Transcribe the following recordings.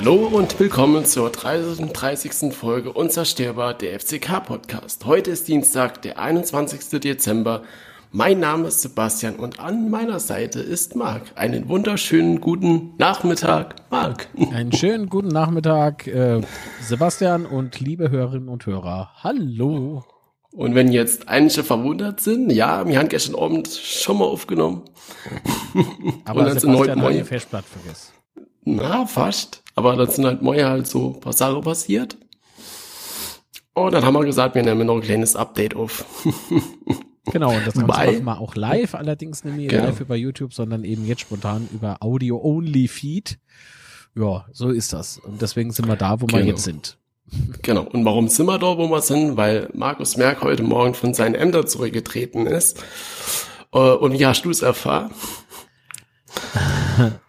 Hallo und willkommen zur 33. Folge Unzerstörbar der FCK Podcast. Heute ist Dienstag, der 21. Dezember. Mein Name ist Sebastian und an meiner Seite ist Marc. Einen wunderschönen guten Nachmittag, Marc. Einen schönen guten Nachmittag, äh, Sebastian und liebe Hörerinnen und Hörer. Hallo. Und wenn jetzt einige verwundert sind, ja, wir haben gestern Abend schon mal aufgenommen. Aber und Sebastian hat die Festplatte vergessen. Na, fast. Aber dann sind halt morgen halt so ein paar Sachen passiert. Und dann haben wir gesagt, wir nehmen noch ein kleines Update auf. genau, und das Ganze machen wir auch live, allerdings nicht mehr genau. live über YouTube, sondern eben jetzt spontan über Audio-Only-Feed. Ja, so ist das. Und deswegen sind wir da, wo genau. wir jetzt sind. Genau. Und warum sind wir da, wo wir sind? Weil Markus Merck heute Morgen von seinen Ämtern zurückgetreten ist. Äh, und wie hast du es erfahren?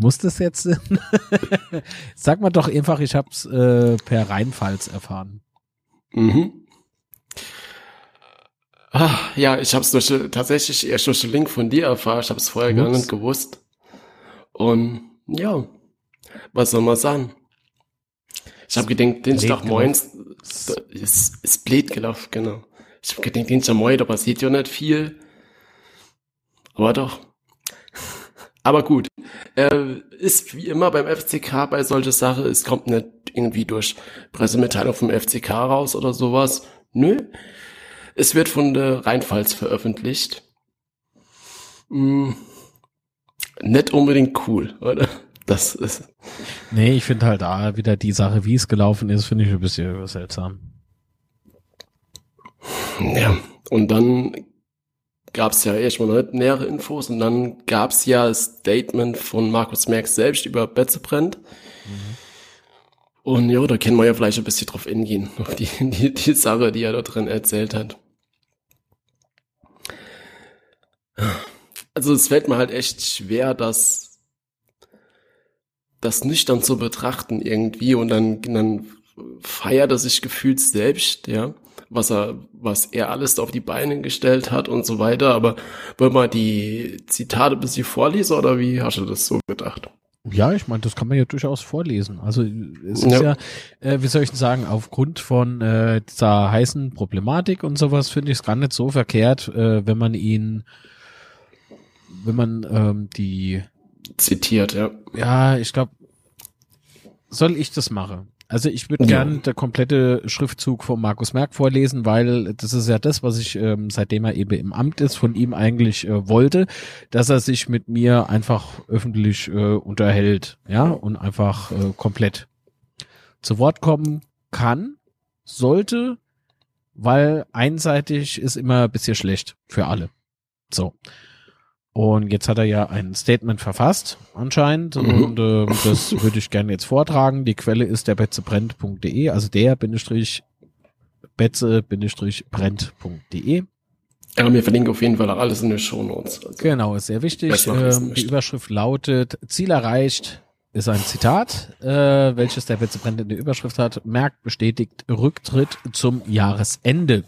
Muss das jetzt? Sag mal doch einfach, ich hab's äh, per Rheinpfalz erfahren. Mhm. Ah, ja, ich hab's durch, tatsächlich erst durch den Link von dir erfahren. Ich hab's vorher Ups. gar nicht gewusst. Und ja, was soll man sagen? Ich habe gedacht, Dienstag moins ist, ist blöd gelaufen, genau. Ich habe gedacht, Dienstag morgen, da passiert ja nicht viel. Aber doch. Aber gut, äh, ist wie immer beim FCK bei solcher Sache, es kommt nicht irgendwie durch Pressemitteilung vom FCK raus oder sowas. Nö. Es wird von der Rheinpfalz veröffentlicht. Hm. Nicht unbedingt cool, oder? Das ist. Nee, ich finde halt da wieder die Sache, wie es gelaufen ist, finde ich ein bisschen seltsam. Ja, und dann gab es ja erstmal nähere Infos und dann gab es ja Statement von Markus Merck selbst über Betzebrennt. Mhm. Und ja, da können wir ja vielleicht ein bisschen drauf eingehen, auf die, die, die Sache, die er da drin erzählt hat. Also es fällt mir halt echt schwer, das, das nüchtern zu betrachten irgendwie und dann, dann feiert er sich gefühlt selbst, ja was er, was er alles auf die Beine gestellt hat und so weiter. Aber wollen wir die Zitate bis sie vorlesen oder wie hast du das so gedacht? Ja, ich meine, das kann man ja durchaus vorlesen. Also es ist ja, ja äh, wie soll ich denn sagen, aufgrund von äh, dieser heißen Problematik und sowas finde ich es gar nicht so verkehrt, äh, wenn man ihn, wenn man ähm, die zitiert, ja. Ja, ich glaube, soll ich das machen? Also ich würde ja. gern der komplette Schriftzug von Markus Merck vorlesen, weil das ist ja das, was ich, ähm, seitdem er eben im Amt ist, von ihm eigentlich äh, wollte, dass er sich mit mir einfach öffentlich äh, unterhält, ja, und einfach äh, komplett zu Wort kommen kann, sollte, weil einseitig ist immer ein bisschen schlecht für alle. So. Und jetzt hat er ja ein Statement verfasst, anscheinend. Mhm. Und äh, das würde ich gerne jetzt vortragen. Die Quelle ist der betzebrennt.de, also der Bindestrich betze-brennt.de. Ja, wir verlinken auf jeden Fall auch alles in den Show Notes. Also genau, ist sehr wichtig. Ähm, die Überschrift lautet, Ziel erreicht, ist ein Zitat, äh, welches der Betzebrennt in der Überschrift hat. Merkt bestätigt Rücktritt zum Jahresende.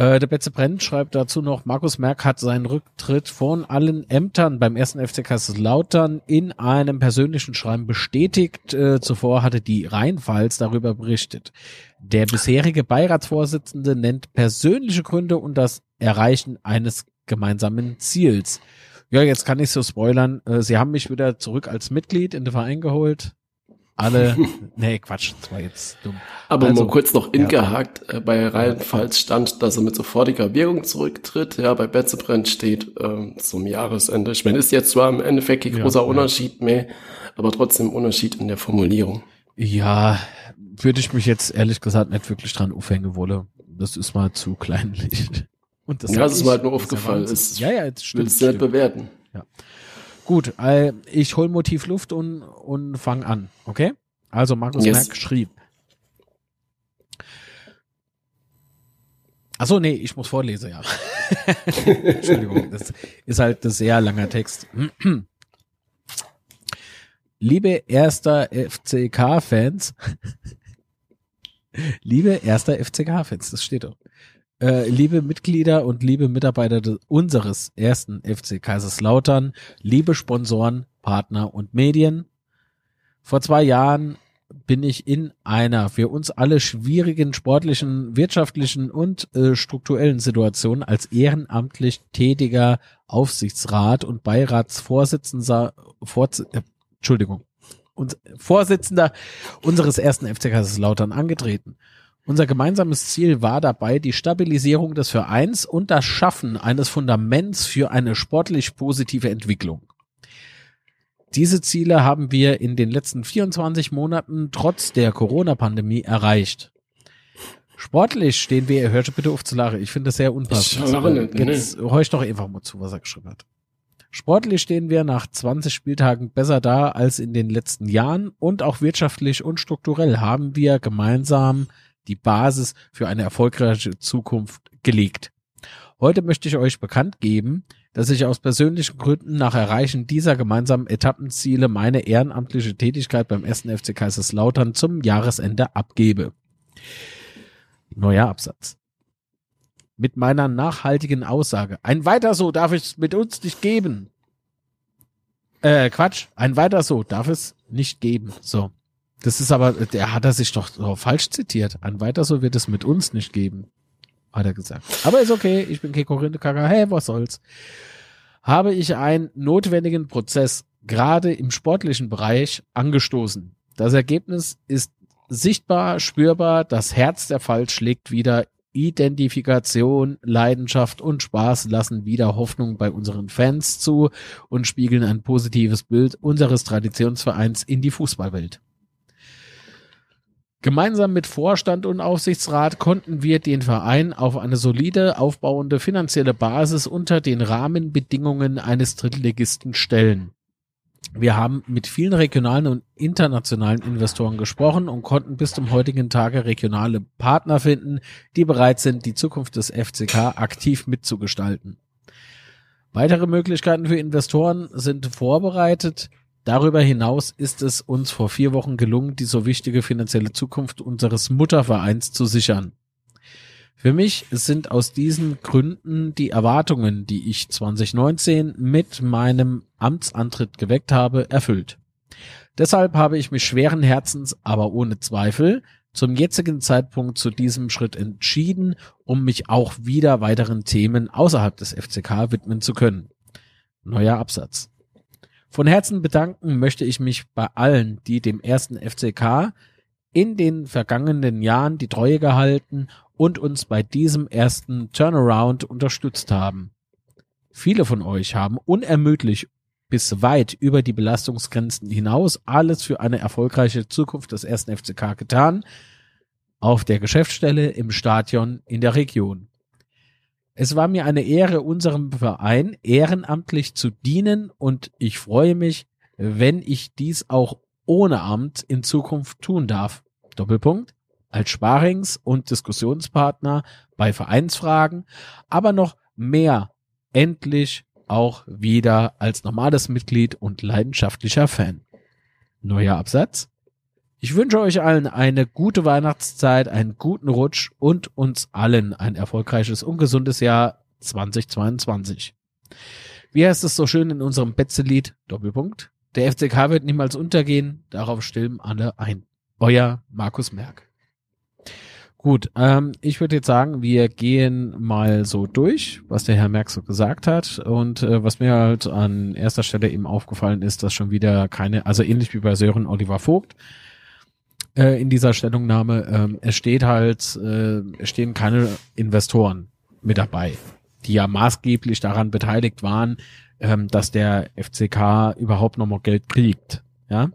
Äh, der Betze Brent schreibt dazu noch, Markus Merck hat seinen Rücktritt von allen Ämtern beim ersten FC Kaiserslautern in einem persönlichen Schreiben bestätigt. Äh, zuvor hatte die Rheinpfalz darüber berichtet. Der bisherige Beiratsvorsitzende nennt persönliche Gründe und das Erreichen eines gemeinsamen Ziels. Ja, jetzt kann ich so spoilern. Äh, Sie haben mich wieder zurück als Mitglied in den Verein geholt alle, nee, Quatsch, das war jetzt dumm. Aber also, mal kurz noch ingehakt, ja. Äh, bei Rheinpfalz stand, dass er mit sofortiger Wirkung zurücktritt, ja, bei Betzebrennt steht äh, zum Jahresende. Ich meine, ist jetzt zwar im Endeffekt kein großer ja, Unterschied mehr, aber trotzdem Unterschied in der Formulierung. Ja, würde ich mich jetzt ehrlich gesagt nicht wirklich dran aufhängen wollen. Das ist mal zu kleinlich. Und das ja, das ist mir halt nur aufgefallen. Ja, ja, jetzt stimmt. Willst du nicht bewerten. Ja. Gut, äh, ich hol Motiv Luft und, und fang an, okay? Also Markus yes. Merck schrieb. Achso, nee, ich muss vorlesen, ja. Entschuldigung, das ist halt ein sehr langer Text. Liebe erster FCK-Fans, liebe erster FCK-Fans, das steht doch. Äh, liebe Mitglieder und liebe Mitarbeiter unseres ersten FC Kaiserslautern, liebe Sponsoren, Partner und Medien. Vor zwei Jahren bin ich in einer für uns alle schwierigen sportlichen, wirtschaftlichen und äh, strukturellen Situation als ehrenamtlich tätiger Aufsichtsrat und Beiratsvorsitzender, Vorz äh, Entschuldigung, und Vorsitzender unseres ersten FC Kaiserslautern angetreten. Unser gemeinsames Ziel war dabei die Stabilisierung des Vereins und das Schaffen eines Fundaments für eine sportlich positive Entwicklung. Diese Ziele haben wir in den letzten 24 Monaten trotz der Corona-Pandemie erreicht. Sportlich stehen wir, hört bitte auf zu lachen, ich finde das sehr unpassend. Ich nicht, Jetzt nee. hör ich doch einfach mal zu, was er geschrieben hat. Sportlich stehen wir nach 20 Spieltagen besser da als in den letzten Jahren und auch wirtschaftlich und strukturell haben wir gemeinsam die Basis für eine erfolgreiche Zukunft gelegt. Heute möchte ich euch bekannt geben, dass ich aus persönlichen Gründen nach Erreichen dieser gemeinsamen Etappenziele meine ehrenamtliche Tätigkeit beim ersten FC Kaiserslautern zum Jahresende abgebe. Neuer Absatz. Mit meiner nachhaltigen Aussage. Ein weiter so darf es mit uns nicht geben. Äh, Quatsch. Ein weiter so darf es nicht geben. So. Das ist aber, der hat er sich doch falsch zitiert. Ein weiter so wird es mit uns nicht geben, hat er gesagt. Aber ist okay, ich bin Keko Rindekacker, hey, was soll's. Habe ich einen notwendigen Prozess gerade im sportlichen Bereich angestoßen. Das Ergebnis ist sichtbar, spürbar, das Herz der Fall schlägt wieder Identifikation, Leidenschaft und Spaß lassen wieder Hoffnung bei unseren Fans zu und spiegeln ein positives Bild unseres Traditionsvereins in die Fußballwelt. Gemeinsam mit Vorstand und Aufsichtsrat konnten wir den Verein auf eine solide, aufbauende finanzielle Basis unter den Rahmenbedingungen eines Drittligisten stellen. Wir haben mit vielen regionalen und internationalen Investoren gesprochen und konnten bis zum heutigen Tage regionale Partner finden, die bereit sind, die Zukunft des FCK aktiv mitzugestalten. Weitere Möglichkeiten für Investoren sind vorbereitet. Darüber hinaus ist es uns vor vier Wochen gelungen, die so wichtige finanzielle Zukunft unseres Muttervereins zu sichern. Für mich sind aus diesen Gründen die Erwartungen, die ich 2019 mit meinem Amtsantritt geweckt habe, erfüllt. Deshalb habe ich mich schweren Herzens, aber ohne Zweifel, zum jetzigen Zeitpunkt zu diesem Schritt entschieden, um mich auch wieder weiteren Themen außerhalb des FCK widmen zu können. Neuer Absatz. Von Herzen bedanken möchte ich mich bei allen, die dem ersten FCK in den vergangenen Jahren die Treue gehalten und uns bei diesem ersten Turnaround unterstützt haben. Viele von euch haben unermüdlich bis weit über die Belastungsgrenzen hinaus alles für eine erfolgreiche Zukunft des ersten FCK getan, auf der Geschäftsstelle, im Stadion, in der Region. Es war mir eine Ehre, unserem Verein ehrenamtlich zu dienen und ich freue mich, wenn ich dies auch ohne Amt in Zukunft tun darf. Doppelpunkt. Als Sparings- und Diskussionspartner bei Vereinsfragen, aber noch mehr endlich auch wieder als normales Mitglied und leidenschaftlicher Fan. Neuer Absatz. Ich wünsche euch allen eine gute Weihnachtszeit, einen guten Rutsch und uns allen ein erfolgreiches und gesundes Jahr 2022. Wie heißt es so schön in unserem Betzelied? Doppelpunkt. Der FCK wird niemals untergehen, darauf stimmen alle ein. Euer Markus Merck. Gut, ähm, ich würde jetzt sagen, wir gehen mal so durch, was der Herr Merck so gesagt hat. Und äh, was mir halt an erster Stelle eben aufgefallen ist, dass schon wieder keine, also ähnlich wie bei Sören Oliver Vogt, äh, in dieser Stellungnahme. Ähm, es steht halt, äh, es stehen keine Investoren mit dabei, die ja maßgeblich daran beteiligt waren, ähm, dass der FCK überhaupt nochmal Geld kriegt, ja,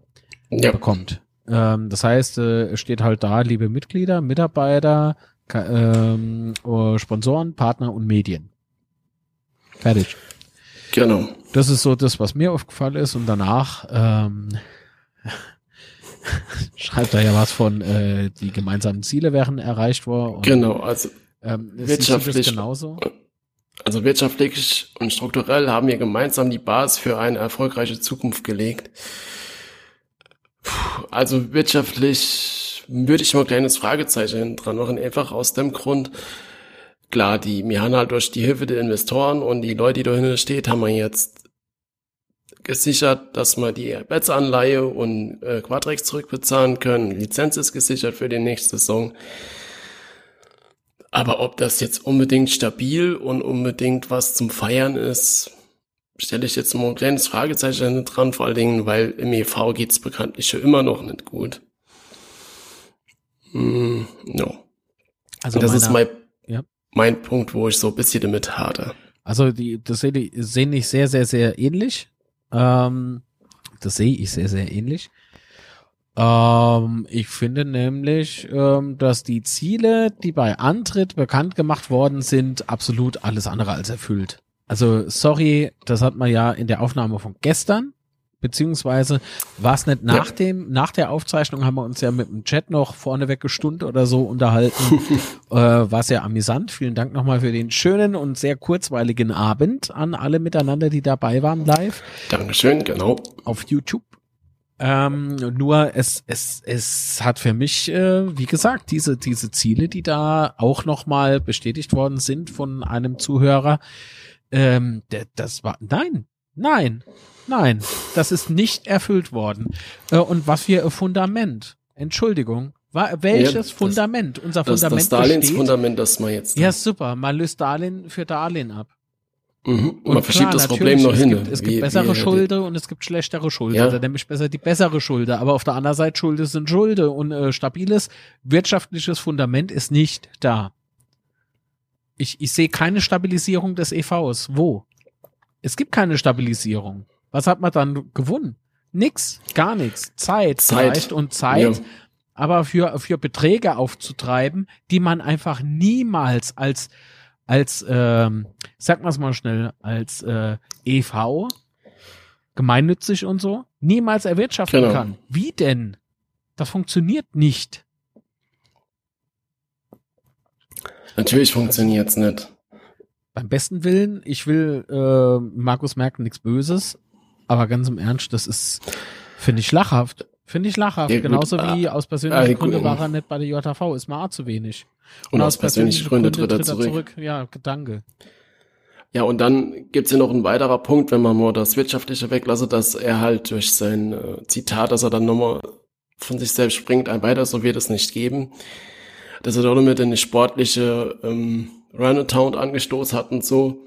ja. bekommt. Ähm, das heißt, äh, es steht halt da, liebe Mitglieder, Mitarbeiter, ähm, oh, Sponsoren, Partner und Medien. Fertig. Genau. Das ist so das, was mir aufgefallen ist. Und danach ähm, schreibt er ja was von, äh, die gemeinsamen Ziele wären erreicht worden. genau, also ähm, wirtschaftlich genauso. Also wirtschaftlich und strukturell haben wir gemeinsam die Basis für eine erfolgreiche Zukunft gelegt. Puh, also wirtschaftlich würde ich mal ein kleines Fragezeichen dran machen, einfach aus dem Grund, klar, die, wir haben halt durch die Hilfe der Investoren und die Leute, die dahinter steht, haben wir jetzt gesichert, dass wir die Betts-Anleihe und äh, Quadrex zurückbezahlen können. Lizenz ist gesichert für die nächste Saison. Aber ob das jetzt unbedingt stabil und unbedingt was zum Feiern ist, stelle ich jetzt mal ein kleines Fragezeichen dran, vor allen Dingen, weil im EV geht's bekanntlich schon immer noch nicht gut. Mm, no. Also das meiner, ist mein, ja. mein Punkt, wo ich so ein bisschen damit hade. Also die, das sehe seh ich sehr, sehr, sehr ähnlich. Ähm, das sehe ich sehr, sehr ähnlich. Ähm, ich finde nämlich, ähm, dass die Ziele, die bei Antritt bekannt gemacht worden sind, absolut alles andere als erfüllt. Also sorry, das hat man ja in der Aufnahme von gestern, beziehungsweise war es nicht nach ja. dem, nach der Aufzeichnung haben wir uns ja mit dem Chat noch vorneweg gestunde oder so unterhalten. äh, war sehr amüsant. Vielen Dank nochmal für den schönen und sehr kurzweiligen Abend an alle miteinander, die dabei waren live. Dankeschön, genau. Auf YouTube. Ähm, nur es, es, es hat für mich, äh, wie gesagt, diese, diese Ziele, die da auch nochmal bestätigt worden sind von einem Zuhörer, ähm, das war, nein, nein, nein, das ist nicht erfüllt worden. Äh, und was für ein Fundament? Entschuldigung. Welches ja, das, Fundament? Unser das, Fundament das Darlehensfundament, das man jetzt. Ja, super. Man löst Darlehen für Darlehen ab. Mhm. Und man verschiebt das Problem noch es hin. Gibt, es gibt wie, bessere wie, Schulde und es gibt schlechtere Schulde. Ja. Oder nämlich besser die bessere Schulde. Aber auf der anderen Seite Schulde sind Schulde und äh, stabiles wirtschaftliches Fundament ist nicht da. Ich, ich sehe keine Stabilisierung des EVs. Wo? Es gibt keine Stabilisierung. Was hat man dann gewonnen? Nix, gar nichts. Zeit, Zeit. vielleicht und Zeit. Ja. Aber für, für Beträge aufzutreiben, die man einfach niemals als, als, ähm, sag mal's mal schnell, als äh, EV, gemeinnützig und so, niemals erwirtschaften genau. kann. Wie denn? Das funktioniert nicht. Natürlich funktioniert's nicht. Beim besten Willen, ich will äh, Markus Merkel nichts Böses, aber ganz im Ernst, das ist, finde ich, lachhaft. Finde ich lachhaft. Ja, Genauso wie aus persönlichen äh, Gründen war er nicht bei der JV, ist mal zu wenig. Und, und aus, aus persönlichen Gründen tritt er zurück. zurück. Ja, danke. Ja, und dann gibt's ja noch ein weiterer Punkt, wenn man nur das Wirtschaftliche weglasse, dass er halt durch sein äh, Zitat, dass er dann nochmal von sich selbst springt, ein weiter, so wird es nicht geben dass er dort mit eine sportliche ähm, Run-Account angestoßen hat und so.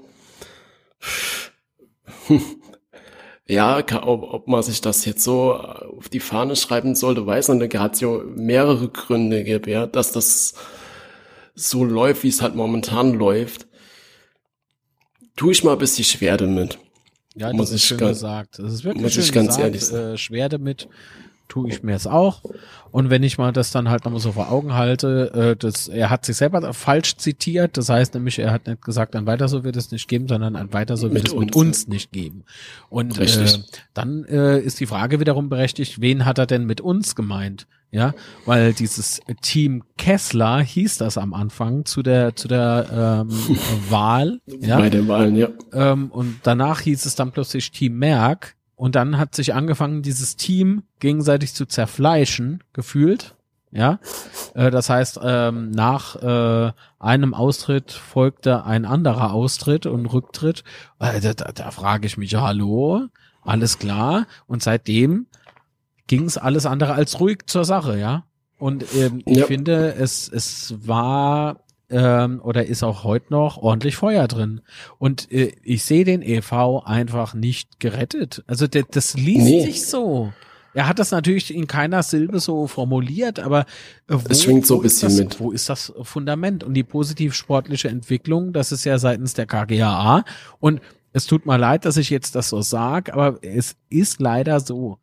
Ja, ob, ob man sich das jetzt so auf die Fahne schreiben sollte, weiß man, da hat es ja mehrere Gründe gibt, ja, dass das so läuft, wie es halt momentan läuft. Tue ich mal ein bisschen schwer damit. Ja, das muss ist schön ganz, gesagt. Das ist wirklich muss schön ich ganz gesagt, ehrlich sagen. Äh, schwer damit tue ich mir es auch. Und wenn ich mal das dann halt nochmal so vor Augen halte, äh, das, er hat sich selber falsch zitiert. Das heißt nämlich, er hat nicht gesagt, ein weiter so wird es nicht geben, sondern ein weiter so wird mit es mit uns nicht geben. Und äh, dann äh, ist die Frage wiederum berechtigt, wen hat er denn mit uns gemeint? Ja, weil dieses Team Kessler hieß das am Anfang zu der zu der ähm, Wahl. Ja? Bei den Wahlen, ja. Ähm, und danach hieß es dann plötzlich Team Merck. Und dann hat sich angefangen, dieses Team gegenseitig zu zerfleischen, gefühlt. Ja, äh, das heißt, ähm, nach äh, einem Austritt folgte ein anderer Austritt und Rücktritt. Äh, da, da, da frage ich mich, hallo, alles klar. Und seitdem ging es alles andere als ruhig zur Sache, ja. Und ähm, ich finde, es, es war ähm, oder ist auch heute noch ordentlich Feuer drin. Und äh, ich sehe den EV einfach nicht gerettet. Also der, das liest nee. sich so. Er hat das natürlich in keiner Silbe so formuliert, aber äh, wo, es schwingt so ein bisschen das, mit. Wo ist das Fundament und die positiv sportliche Entwicklung? Das ist ja seitens der KGAA. Und es tut mir leid, dass ich jetzt das so sage, aber es ist leider so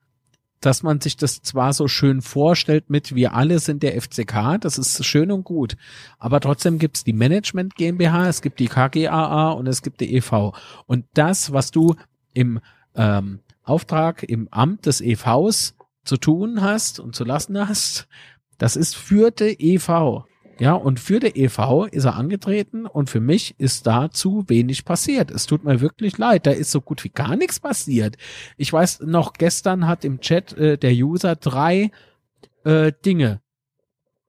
dass man sich das zwar so schön vorstellt mit wir alle sind der FCK, das ist schön und gut, aber trotzdem gibt's die Management GmbH, es gibt die KGAA und es gibt die EV. Und das, was du im ähm, Auftrag, im Amt des EVs zu tun hast und zu lassen hast, das ist für die EV. Ja, und für der EV ist er angetreten und für mich ist da zu wenig passiert. Es tut mir wirklich leid, da ist so gut wie gar nichts passiert. Ich weiß noch, gestern hat im Chat äh, der User drei äh, Dinge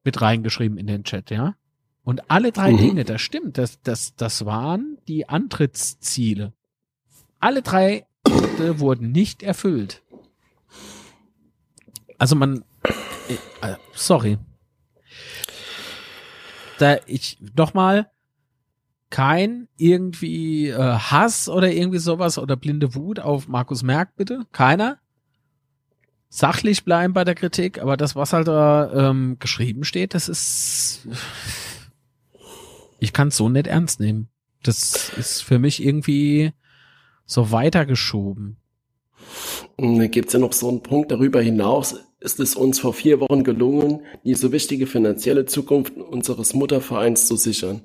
mit reingeschrieben in den Chat, ja. Und alle drei mhm. Dinge, das stimmt, das, das, das waren die Antrittsziele. Alle drei Punkte wurden nicht erfüllt. Also man, äh, sorry. Da ich nochmal kein irgendwie äh, Hass oder irgendwie sowas oder blinde Wut auf Markus Merck bitte, keiner. Sachlich bleiben bei der Kritik, aber das, was halt da ähm, geschrieben steht, das ist, ich kann es so nicht ernst nehmen. Das ist für mich irgendwie so weitergeschoben. Und dann gibt's ja noch so einen Punkt darüber hinaus, ist es uns vor vier Wochen gelungen, die so wichtige finanzielle Zukunft unseres Muttervereins zu sichern.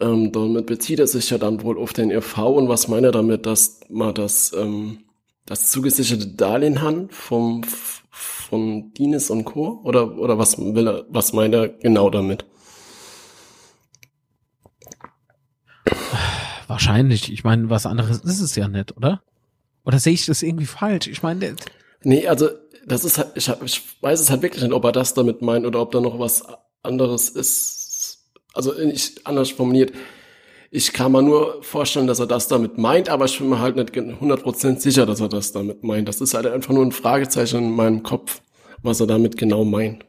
Ähm, damit bezieht er sich ja dann wohl auf den EV und was meint er damit, dass man das, ähm, das zugesicherte Darlehen hat vom, von Dines und Co. Oder, oder was will er, was meint er genau damit? Wahrscheinlich. Ich meine, was anderes ist es ja nicht, oder? Oder sehe ich das irgendwie falsch? Ich meine, nee, also das ist halt, ich, ich weiß es halt wirklich nicht, ob er das damit meint oder ob da noch was anderes ist. Also nicht anders formuliert. Ich kann mir nur vorstellen, dass er das damit meint, aber ich bin mir halt nicht 100% sicher, dass er das damit meint. Das ist halt einfach nur ein Fragezeichen in meinem Kopf, was er damit genau meint.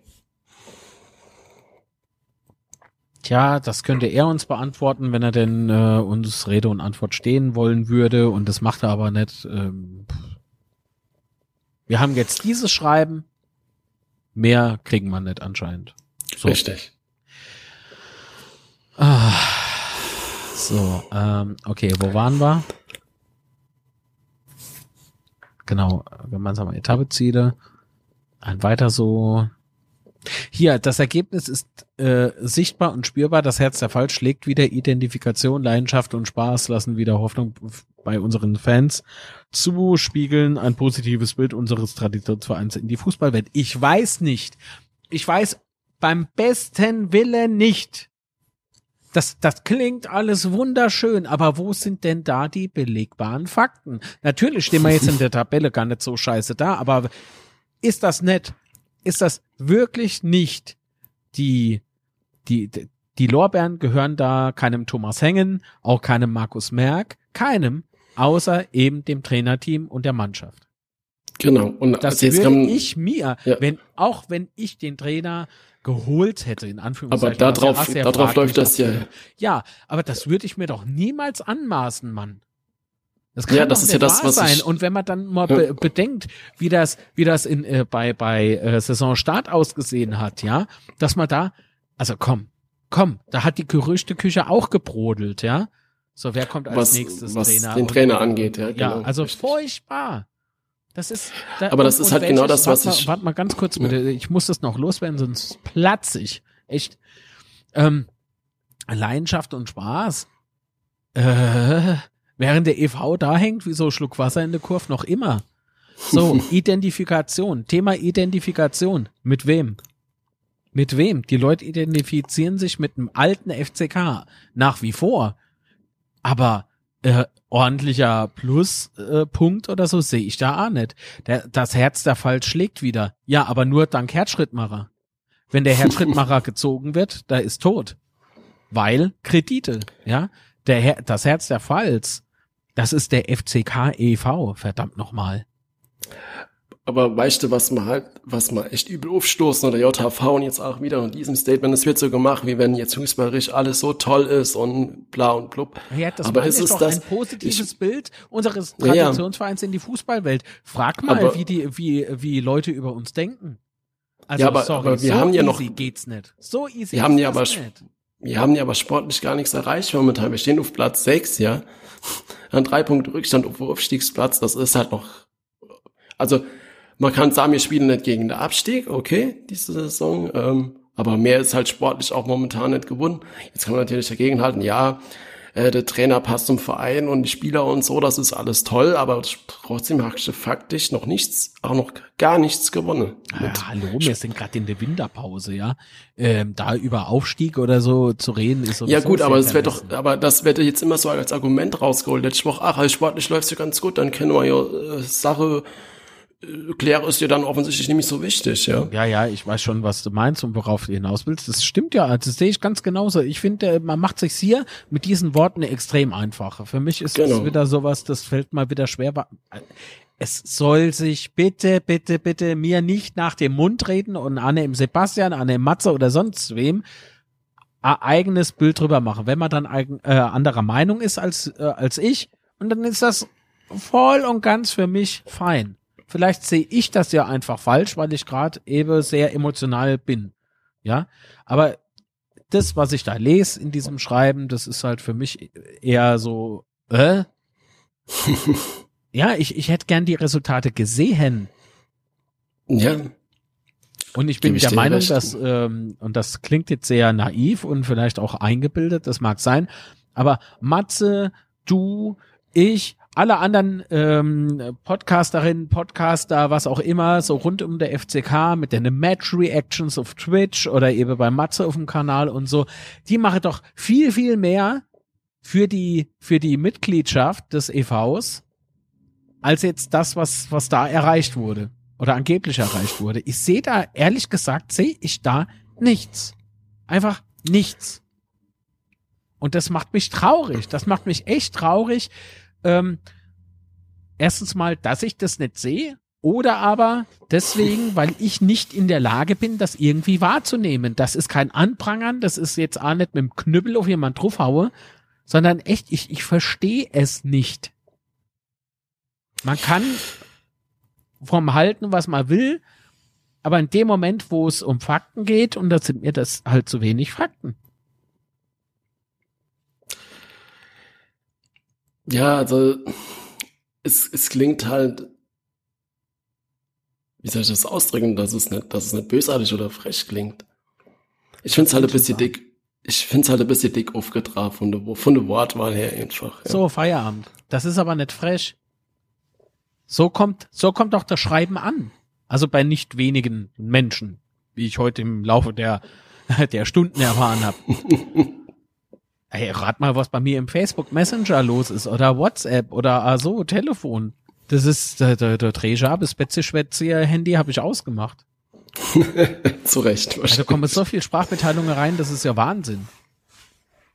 Tja, das könnte er uns beantworten, wenn er denn äh, uns Rede und Antwort stehen wollen würde. Und das macht er aber nicht. Ähm, wir haben jetzt dieses Schreiben. Mehr kriegen wir nicht anscheinend. So. Richtig. Ah, so, ähm, okay, wo waren wir? Genau, gemeinsame Etappeziele. Ein weiter so. Hier, das Ergebnis ist äh, sichtbar und spürbar. Das Herz der Fall schlägt wieder Identifikation, Leidenschaft und Spaß lassen wieder Hoffnung bei unseren Fans zu spiegeln, ein positives Bild unseres Traditionsvereins in die Fußballwelt. Ich weiß nicht. Ich weiß beim besten Willen nicht. Das, das klingt alles wunderschön, aber wo sind denn da die belegbaren Fakten? Natürlich stehen wir jetzt in der Tabelle gar nicht so scheiße da, aber ist das nett? Ist das wirklich nicht die, die, die Lorbeeren gehören da keinem Thomas Hengen, auch keinem Markus Merck, keinem, außer eben dem Trainerteam und der Mannschaft. Genau. Und das würde kann, ich mir, ja. wenn auch wenn ich den Trainer geholt hätte, in Anführungszeichen. Aber darauf, darauf läuft das ja. Ja, aber das würde ich mir doch niemals anmaßen, Mann. Das kann ja, das ist ja das, was sein. Und wenn man dann mal be bedenkt, wie das, wie das in, äh, bei, bei äh, Saisonstart ausgesehen hat, ja, dass man da, also komm, komm, da hat die Gerüchteküche auch gebrodelt, ja. So, wer kommt als was, nächstes was Trainer? den Trainer angeht, ja. Genau, ja, also richtig. furchtbar. Das ist. Da, Aber das und, ist halt genau das, was warte ich. Warte mal ganz kurz bitte. Ja. Ich muss das noch loswerden, sonst platz ich. Echt. Ähm, Leidenschaft und Spaß. Äh, während der EV da hängt, wie so ein Schluck Wasser in der Kurve, noch immer. So, Identifikation. Thema Identifikation. Mit wem? Mit wem? Die Leute identifizieren sich mit einem alten FCK. Nach wie vor. Aber äh, ordentlicher Pluspunkt äh, oder so sehe ich da auch nicht. Der, das Herz der Fall schlägt wieder. Ja, aber nur dank Herzschrittmacher. Wenn der Herzschrittmacher gezogen wird, da ist tot. Weil Kredite, ja. Der Her das Herz der Falls, das ist der FCK e.V., verdammt nochmal. Aber weißt du, was man halt, was man echt übel aufstoßen oder JHV und jetzt auch wieder in diesem Statement, es wird so gemacht, wie wenn jetzt fußballerisch alles so toll ist und bla und blub. Ja, das aber ist es doch das, ein positives ich, Bild unseres Traditionsvereins ja, in die Fußballwelt. Frag mal, aber, wie die, wie, wie Leute über uns denken. Also, ja, aber, sorry, aber wir so haben ja noch, geht's nicht. So easy wir haben ja aber, nicht. Wir haben ja aber sportlich gar nichts erreicht momentan. Wir stehen auf Platz sechs, ja. An drei Punkte Rückstand auf Aufstiegsplatz, das ist halt noch, also, man kann sagen, wir spielen nicht gegen den Abstieg, okay, diese Saison, ähm, aber mehr ist halt sportlich auch momentan nicht gewonnen. Jetzt kann man natürlich dagegen halten, ja, äh, der Trainer passt zum Verein und die Spieler und so, das ist alles toll, aber trotzdem hast du faktisch noch nichts, auch noch gar nichts gewonnen. Ja, hallo, wir sind gerade in der Winterpause, ja. Ähm, da über Aufstieg oder so zu reden ist so. Ja gut, aber das wird doch, aber das wird jetzt immer so als Argument rausgeholt. Letzte Woche, ach, als sportlich läuft's ja ganz gut, dann kennen wir ja äh, Sache Claire ist dir dann offensichtlich nämlich so wichtig, ja. Ja, ja, ich weiß schon, was du meinst und worauf du hinaus willst. Das stimmt ja, das sehe ich ganz genauso. Ich finde, man macht sich hier mit diesen Worten extrem einfacher. Für mich ist genau. das wieder sowas, das fällt mal wieder schwer. Es soll sich bitte, bitte, bitte mir nicht nach dem Mund reden und Anne im Sebastian, Anne im Matze oder sonst wem ein eigenes Bild drüber machen. Wenn man dann eigen, äh, anderer Meinung ist als, äh, als ich, und dann ist das voll und ganz für mich fein. Vielleicht sehe ich das ja einfach falsch, weil ich gerade eben sehr emotional bin. Ja, aber das, was ich da lese in diesem Schreiben, das ist halt für mich eher so, äh? ja, ich, ich hätte gern die Resultate gesehen. Ja. Und ich bin ich der Meinung, recht. dass, ähm, und das klingt jetzt sehr naiv und vielleicht auch eingebildet, das mag sein, aber Matze, du, ich, alle anderen ähm, Podcasterinnen, Podcaster, was auch immer, so rund um der FCK mit den Match-Reactions auf Twitch oder eben bei Matze auf dem Kanal und so, die machen doch viel, viel mehr für die, für die Mitgliedschaft des EVs, als jetzt das, was, was da erreicht wurde oder angeblich erreicht wurde. Ich sehe da, ehrlich gesagt, sehe ich da nichts. Einfach nichts. Und das macht mich traurig. Das macht mich echt traurig, ähm, erstens mal, dass ich das nicht sehe oder aber deswegen, weil ich nicht in der Lage bin, das irgendwie wahrzunehmen. Das ist kein Anprangern, das ist jetzt auch nicht mit dem Knüppel auf jemand draufhaue, sondern echt, ich, ich verstehe es nicht. Man kann vom Halten, was man will, aber in dem Moment, wo es um Fakten geht, und da sind mir das halt zu wenig Fakten. Ja, also es, es klingt halt, wie soll ich das ausdrücken, dass es nicht, dass es nicht bösartig oder frech klingt. Ich finde es halt ein bisschen dick, ich finde es halt ein bisschen dick aufgetragen von der, von der Wortwahl her einfach. Ja. So, Feierabend. Das ist aber nicht frech. So kommt, so kommt auch das Schreiben an. Also bei nicht wenigen Menschen, wie ich heute im Laufe der, der Stunden erfahren habe. Hey, rat mal, was bei mir im Facebook Messenger los ist oder WhatsApp oder ah, so Telefon. Das ist der, der, der Träger, das Betze Handy habe ich ausgemacht. Zu Recht. Also da kommen so viel Sprachmitteilungen rein, das ist ja Wahnsinn.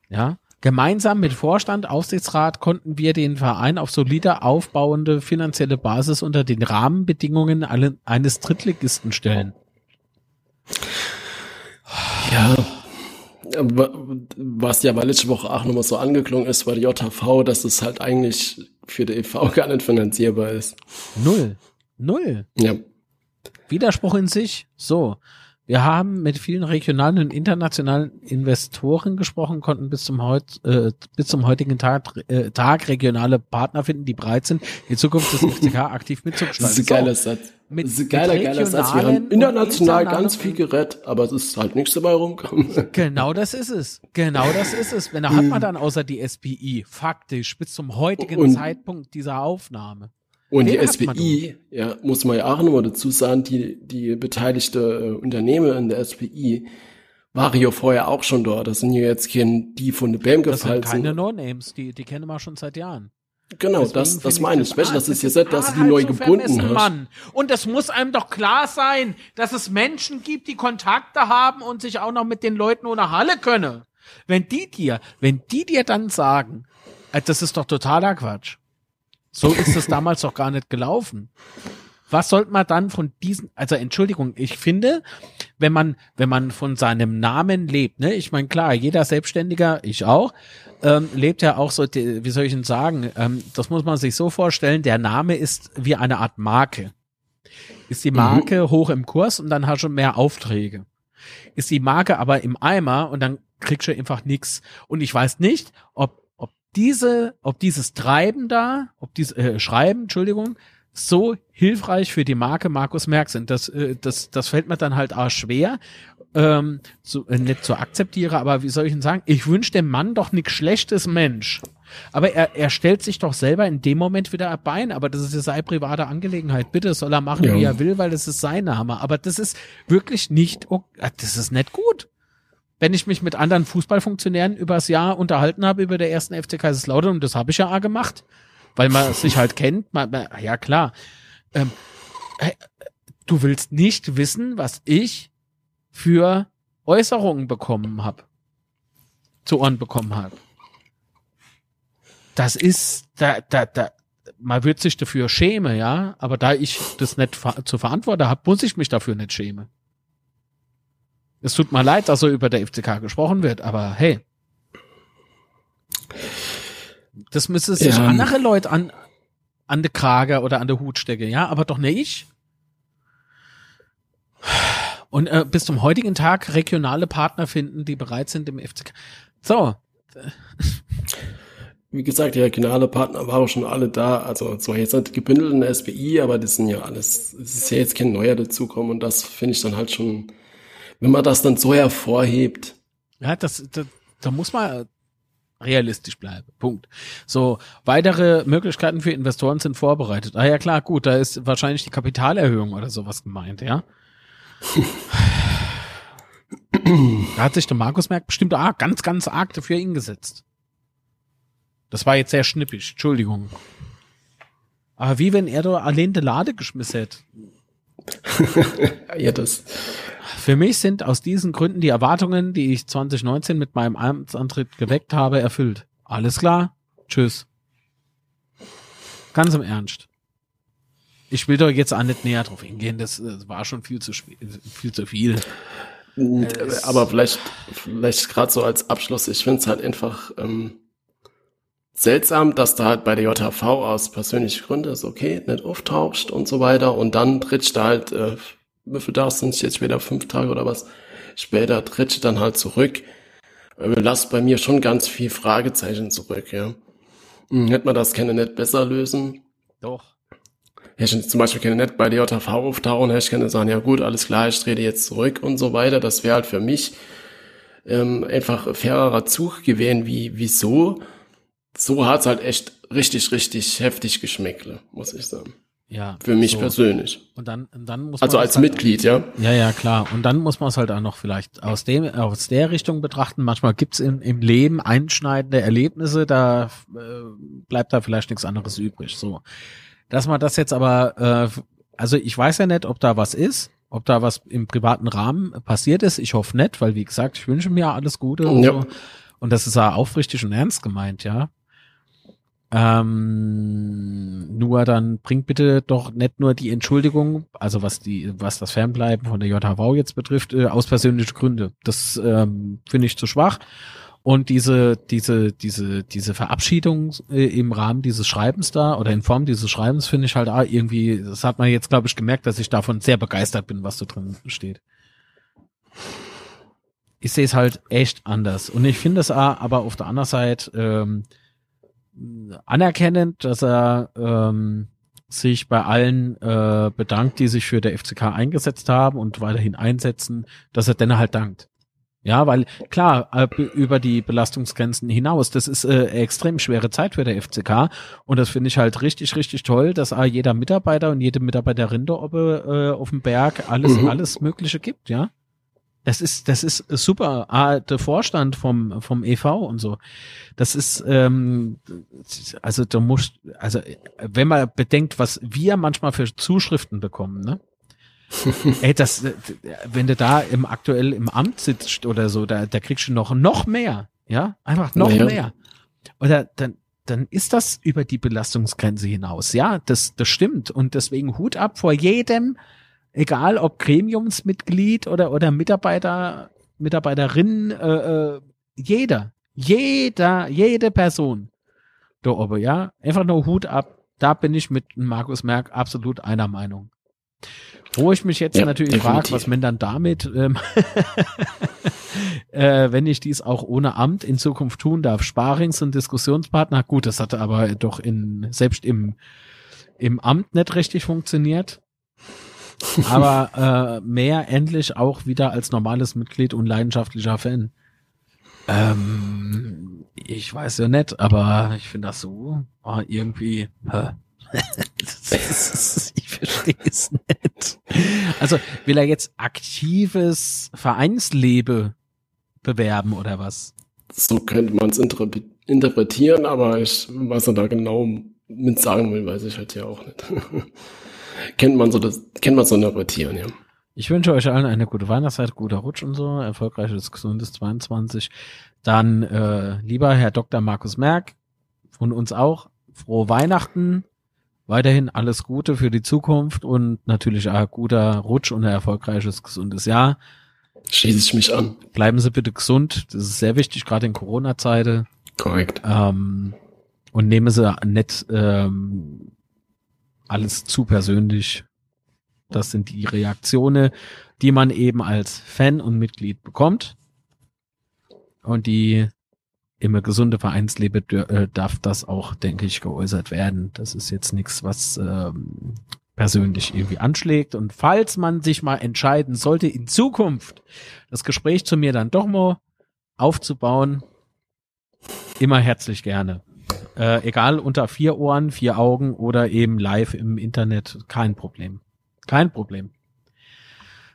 Ja. Gemeinsam mit Vorstand, Aufsichtsrat konnten wir den Verein auf solider aufbauende finanzielle Basis unter den Rahmenbedingungen eines Drittligisten stellen. Ja, was ja mal letzte Woche auch nochmal so angeklungen ist bei der JHV, dass es halt eigentlich für die EV gar nicht finanzierbar ist. Null. Null. Ja. Widerspruch in sich. So. Wir haben mit vielen regionalen und internationalen Investoren gesprochen, konnten bis zum, heut, äh, bis zum heutigen Tag, äh, Tag regionale Partner finden, die bereit sind, die Zukunft des FCK aktiv mitzugestalten. Das ist ein geiler so, Satz. Mit, das ist ein geiler, geiler Satz. Wir haben international ganz viel gerettet, aber es ist halt nichts dabei rumgekommen. Genau das ist es. Genau das ist es. Wenn da hat man dann außer die SPI faktisch bis zum heutigen und, Zeitpunkt dieser Aufnahme. Und die SPI, ja, muss man ja auch nochmal dazu sagen, die, die beteiligte äh, Unternehmen in der SPI waren ja vorher auch schon dort. Das sind ja jetzt kein, die von der BAM gefallen Das sind keine No-Names, die, die kennen wir schon seit Jahren. Genau, Deswegen das, das meine ich. Das, das ist jetzt nicht, dass du die neu gebunden hast. Mann. Und es muss einem doch klar sein, dass es Menschen gibt, die Kontakte haben und sich auch noch mit den Leuten ohne Halle können. Wenn die dir, wenn die dir dann sagen, äh, das ist doch totaler Quatsch. So ist es damals doch gar nicht gelaufen. Was sollte man dann von diesen, also Entschuldigung, ich finde, wenn man, wenn man von seinem Namen lebt, ne, ich meine, klar, jeder Selbstständiger, ich auch, ähm, lebt ja auch so, wie soll ich denn sagen, ähm, das muss man sich so vorstellen, der Name ist wie eine Art Marke. Ist die Marke mhm. hoch im Kurs und dann hast du mehr Aufträge. Ist die Marke aber im Eimer und dann kriegst du einfach nichts. Und ich weiß nicht, ob diese, ob dieses Treiben da, ob dieses äh, Schreiben, Entschuldigung, so hilfreich für die Marke Markus Merck sind. Das, äh, das, das fällt mir dann halt auch schwer, ähm, zu, äh, nicht zu akzeptieren, aber wie soll ich denn sagen? Ich wünsche dem Mann doch nichts Schlechtes, Mensch. Aber er, er stellt sich doch selber in dem Moment wieder ein Bein, aber das ist ja seine private Angelegenheit. Bitte soll er machen, ja. wie er will, weil das ist sein Name. Aber das ist wirklich nicht, das ist nicht gut wenn ich mich mit anderen Fußballfunktionären übers Jahr unterhalten habe über der ersten FC Kaiserslautern, und das habe ich ja auch gemacht, weil man sich halt kennt, man, man, ja klar. Ähm, Hey, du willst nicht wissen, was ich für Äußerungen bekommen habe. Zu Ohren bekommen habe. Das ist, da, da, da, man wird sich dafür schämen, ja, aber da ich das nicht ver zu verantworten habe, muss ich mich dafür nicht schämen. Es tut mir leid, dass so über der FCK gesprochen wird, aber hey. Das müsste sich ja. andere Leute an, an der Krage oder an der Hut stecken, ja, aber doch nicht ich. Und äh, bis zum heutigen Tag regionale Partner finden, die bereit sind im FCK. So. Wie gesagt, die regionale Partner waren schon alle da. Also zwar jetzt nicht gebündelt in der SBI, aber das sind ja alles, es ist ja jetzt kein neuer dazukommen und das finde ich dann halt schon, wenn man das dann so hervorhebt. Ja, das, das da muss man realistisch bleiben. Punkt. So, weitere Möglichkeiten für Investoren sind vorbereitet. Ah ja, klar, gut, da ist wahrscheinlich die Kapitalerhöhung oder sowas gemeint, ja. da hat sich der Markus Merck bestimmt ah, ganz, ganz arg dafür eingesetzt. Das war jetzt sehr schnippisch, Entschuldigung. Aber wie wenn er da allein die Lade geschmissen hätte. ja, das. Für mich sind aus diesen Gründen die Erwartungen, die ich 2019 mit meinem Amtsantritt geweckt habe, erfüllt. Alles klar? Tschüss. Ganz im Ernst. Ich will doch jetzt auch nicht näher drauf hingehen, das, das war schon viel zu, viel zu viel. Aber vielleicht, vielleicht gerade so als Abschluss, ich finde es halt einfach ähm, seltsam, dass da halt bei der JHV aus persönlichen Gründen ist okay, nicht auftaucht und so weiter und dann tritt da halt, äh, viel Tage sind es jetzt wieder, fünf Tage oder was, später tritt dann halt zurück. Lasst bei mir schon ganz viel Fragezeichen zurück, ja. Hm, hätte man das keine nicht besser lösen? Doch. Hätte ich zum Beispiel keine nicht bei der JHV auftauchen, hätte ich keine sagen, ja gut, alles klar, ich trete jetzt zurück und so weiter. Das wäre halt für mich ähm, einfach fairerer Zug gewesen, wie, wieso? so hat's halt echt richtig, richtig heftig geschmeckt, muss ich sagen. Ja. Für mich so. persönlich. Und dann, und dann muss man Also als halt, Mitglied, ja. Ja, ja, klar. Und dann muss man es halt auch noch vielleicht aus dem, aus der Richtung betrachten. Manchmal gibt's im, im Leben einschneidende Erlebnisse, da äh, bleibt da vielleicht nichts anderes übrig. So. Dass man das jetzt aber, äh, also ich weiß ja nicht, ob da was ist, ob da was im privaten Rahmen passiert ist. Ich hoffe nicht, weil wie gesagt, ich wünsche mir alles Gute und ja. so. Und das ist ja aufrichtig und ernst gemeint, ja. Ähm, nur dann bringt bitte doch nicht nur die Entschuldigung, also was die, was das Fernbleiben von der JHV jetzt betrifft, äh, aus persönlichen Gründen. Das ähm, finde ich zu schwach. Und diese, diese, diese, diese Verabschiedung äh, im Rahmen dieses Schreibens da oder in Form dieses Schreibens finde ich halt auch irgendwie, das hat man jetzt, glaube ich, gemerkt, dass ich davon sehr begeistert bin, was da drin steht. Ich sehe es halt echt anders. Und ich finde es aber auf der anderen Seite, ähm, anerkennend, dass er ähm, sich bei allen äh, bedankt, die sich für der FCK eingesetzt haben und weiterhin einsetzen, dass er denn halt dankt. Ja, weil klar, über die Belastungsgrenzen hinaus, das ist äh, extrem schwere Zeit für der FCK und das finde ich halt richtig, richtig toll, dass äh, jeder Mitarbeiter und jede Mitarbeiterin da oben äh, auf dem Berg alles, mhm. alles Mögliche gibt, ja. Das ist, das ist super. Ah, der Vorstand vom, vom EV und so. Das ist, ähm, also du musst, also wenn man bedenkt, was wir manchmal für Zuschriften bekommen, ne? Ey, das, wenn du da im aktuell im Amt sitzt oder so, da, da kriegst du noch, noch mehr. Ja, einfach noch naja. mehr. Oder dann, dann ist das über die Belastungsgrenze hinaus. Ja, das, das stimmt. Und deswegen Hut ab vor jedem, egal ob Gremiumsmitglied oder, oder Mitarbeiter, Mitarbeiterin, äh, äh, jeder, jeder, jede Person da oben, ja, einfach nur Hut ab. Da bin ich mit Markus Merck absolut einer Meinung. Wo ich mich jetzt ja, natürlich frage, was man dann damit, ähm, äh, wenn ich dies auch ohne Amt in Zukunft tun darf, Sparings- und Diskussionspartner, gut, das hatte aber doch in, selbst im, im Amt nicht richtig funktioniert aber äh, mehr endlich auch wieder als normales Mitglied und leidenschaftlicher Fan. Ähm, ich weiß ja nicht, aber ich finde das so oh, irgendwie. Hä? ich verstehe es nicht. Also will er jetzt aktives Vereinslebe bewerben oder was? So könnte man es interpretieren, aber ich, was er da genau mit sagen will, weiß ich halt ja auch nicht. kennt man so das, kennt man so eine Routine, ja. Ich wünsche euch allen eine gute Weihnachtszeit, guter Rutsch und so, erfolgreiches, gesundes 22. Dann, äh, lieber Herr Dr. Markus Merck, von uns auch, frohe Weihnachten, weiterhin alles Gute für die Zukunft und natürlich ein guter Rutsch und ein erfolgreiches, gesundes Jahr. Schließe ich mich an. Bleiben Sie bitte gesund, das ist sehr wichtig, gerade in Corona-Zeiten. Korrekt. Ähm, und nehmen Sie nicht ähm, alles zu persönlich. Das sind die Reaktionen, die man eben als Fan und Mitglied bekommt. Und die immer gesunde Vereinsleben äh, darf das auch, denke ich, geäußert werden. Das ist jetzt nichts, was ähm, persönlich irgendwie anschlägt. Und falls man sich mal entscheiden sollte, in Zukunft das Gespräch zu mir dann doch mal aufzubauen, immer herzlich gerne. Äh, egal unter vier Ohren, vier Augen oder eben live im Internet, kein Problem. Kein Problem.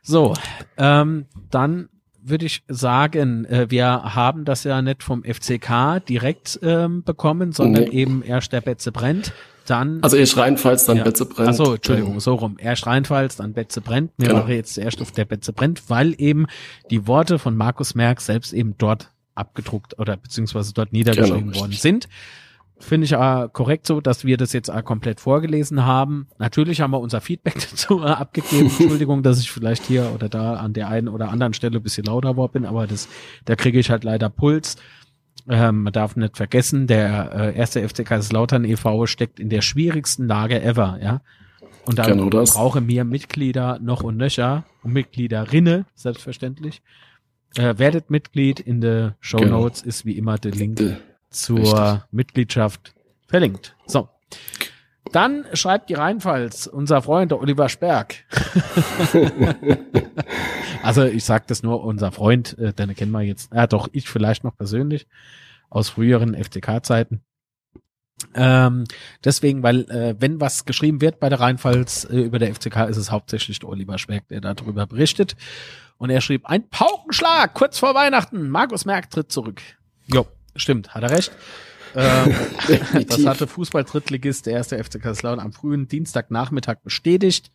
So, ähm, dann würde ich sagen, äh, wir haben das ja nicht vom FCK direkt ähm, bekommen, sondern nee. eben erst der Betze brennt. Dann, also erst Rheinpfalz, dann ja. Betze brennt. Also Entschuldigung, so rum. Erst Rheinpfalz, dann Betze brennt. Mir genau. war jetzt erst auf der Betze brennt, weil eben die Worte von Markus Merck selbst eben dort abgedruckt oder beziehungsweise dort niedergeschrieben genau, worden sind. Finde ich äh, korrekt so, dass wir das jetzt äh, komplett vorgelesen haben. Natürlich haben wir unser Feedback dazu äh, abgegeben. Entschuldigung, dass ich vielleicht hier oder da an der einen oder anderen Stelle ein bisschen lauter war bin, aber das, da kriege ich halt leider Puls. Ähm, man darf nicht vergessen, der äh, erste FC Kaiserslautern e.V. steckt in der schwierigsten Lage ever, ja. Und da genau brauche mir Mitglieder noch und nöcher und Mitgliederinnen, selbstverständlich. Äh, werdet Mitglied in der Show genau. Notes genau. ist wie immer der Link zur Richtig. Mitgliedschaft verlinkt. So. Dann schreibt die Rheinpfalz, unser Freund der Oliver Sperg. also ich sage das nur, unser Freund, äh, den kennen wir jetzt, ja doch, ich vielleicht noch persönlich aus früheren FCK-Zeiten. Ähm, deswegen, weil äh, wenn was geschrieben wird bei der Rheinpfalz äh, über der FCK, ist es hauptsächlich der Oliver Sperg, der darüber berichtet. Und er schrieb, ein Paukenschlag, kurz vor Weihnachten. Markus Merck tritt zurück. Jo, stimmt, hat er recht. Ähm, das hatte Fußball-Drittligist der erste FC Kaiserslautern am frühen Dienstagnachmittag bestätigt,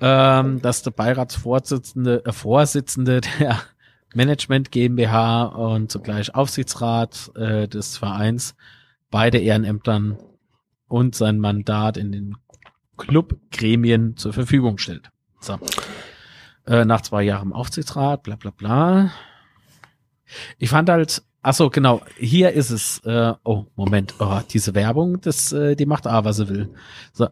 ähm, dass der Beiratsvorsitzende äh, Vorsitzende der Management GmbH und zugleich Aufsichtsrat äh, des Vereins beide Ehrenämtern und sein Mandat in den Clubgremien zur Verfügung stellt. So. Äh, nach zwei Jahren im Aufsichtsrat, bla bla bla. Ich fand halt, ach so, genau, hier ist es, äh, oh, Moment, oh, diese Werbung, das, äh, die macht A, was sie will. So.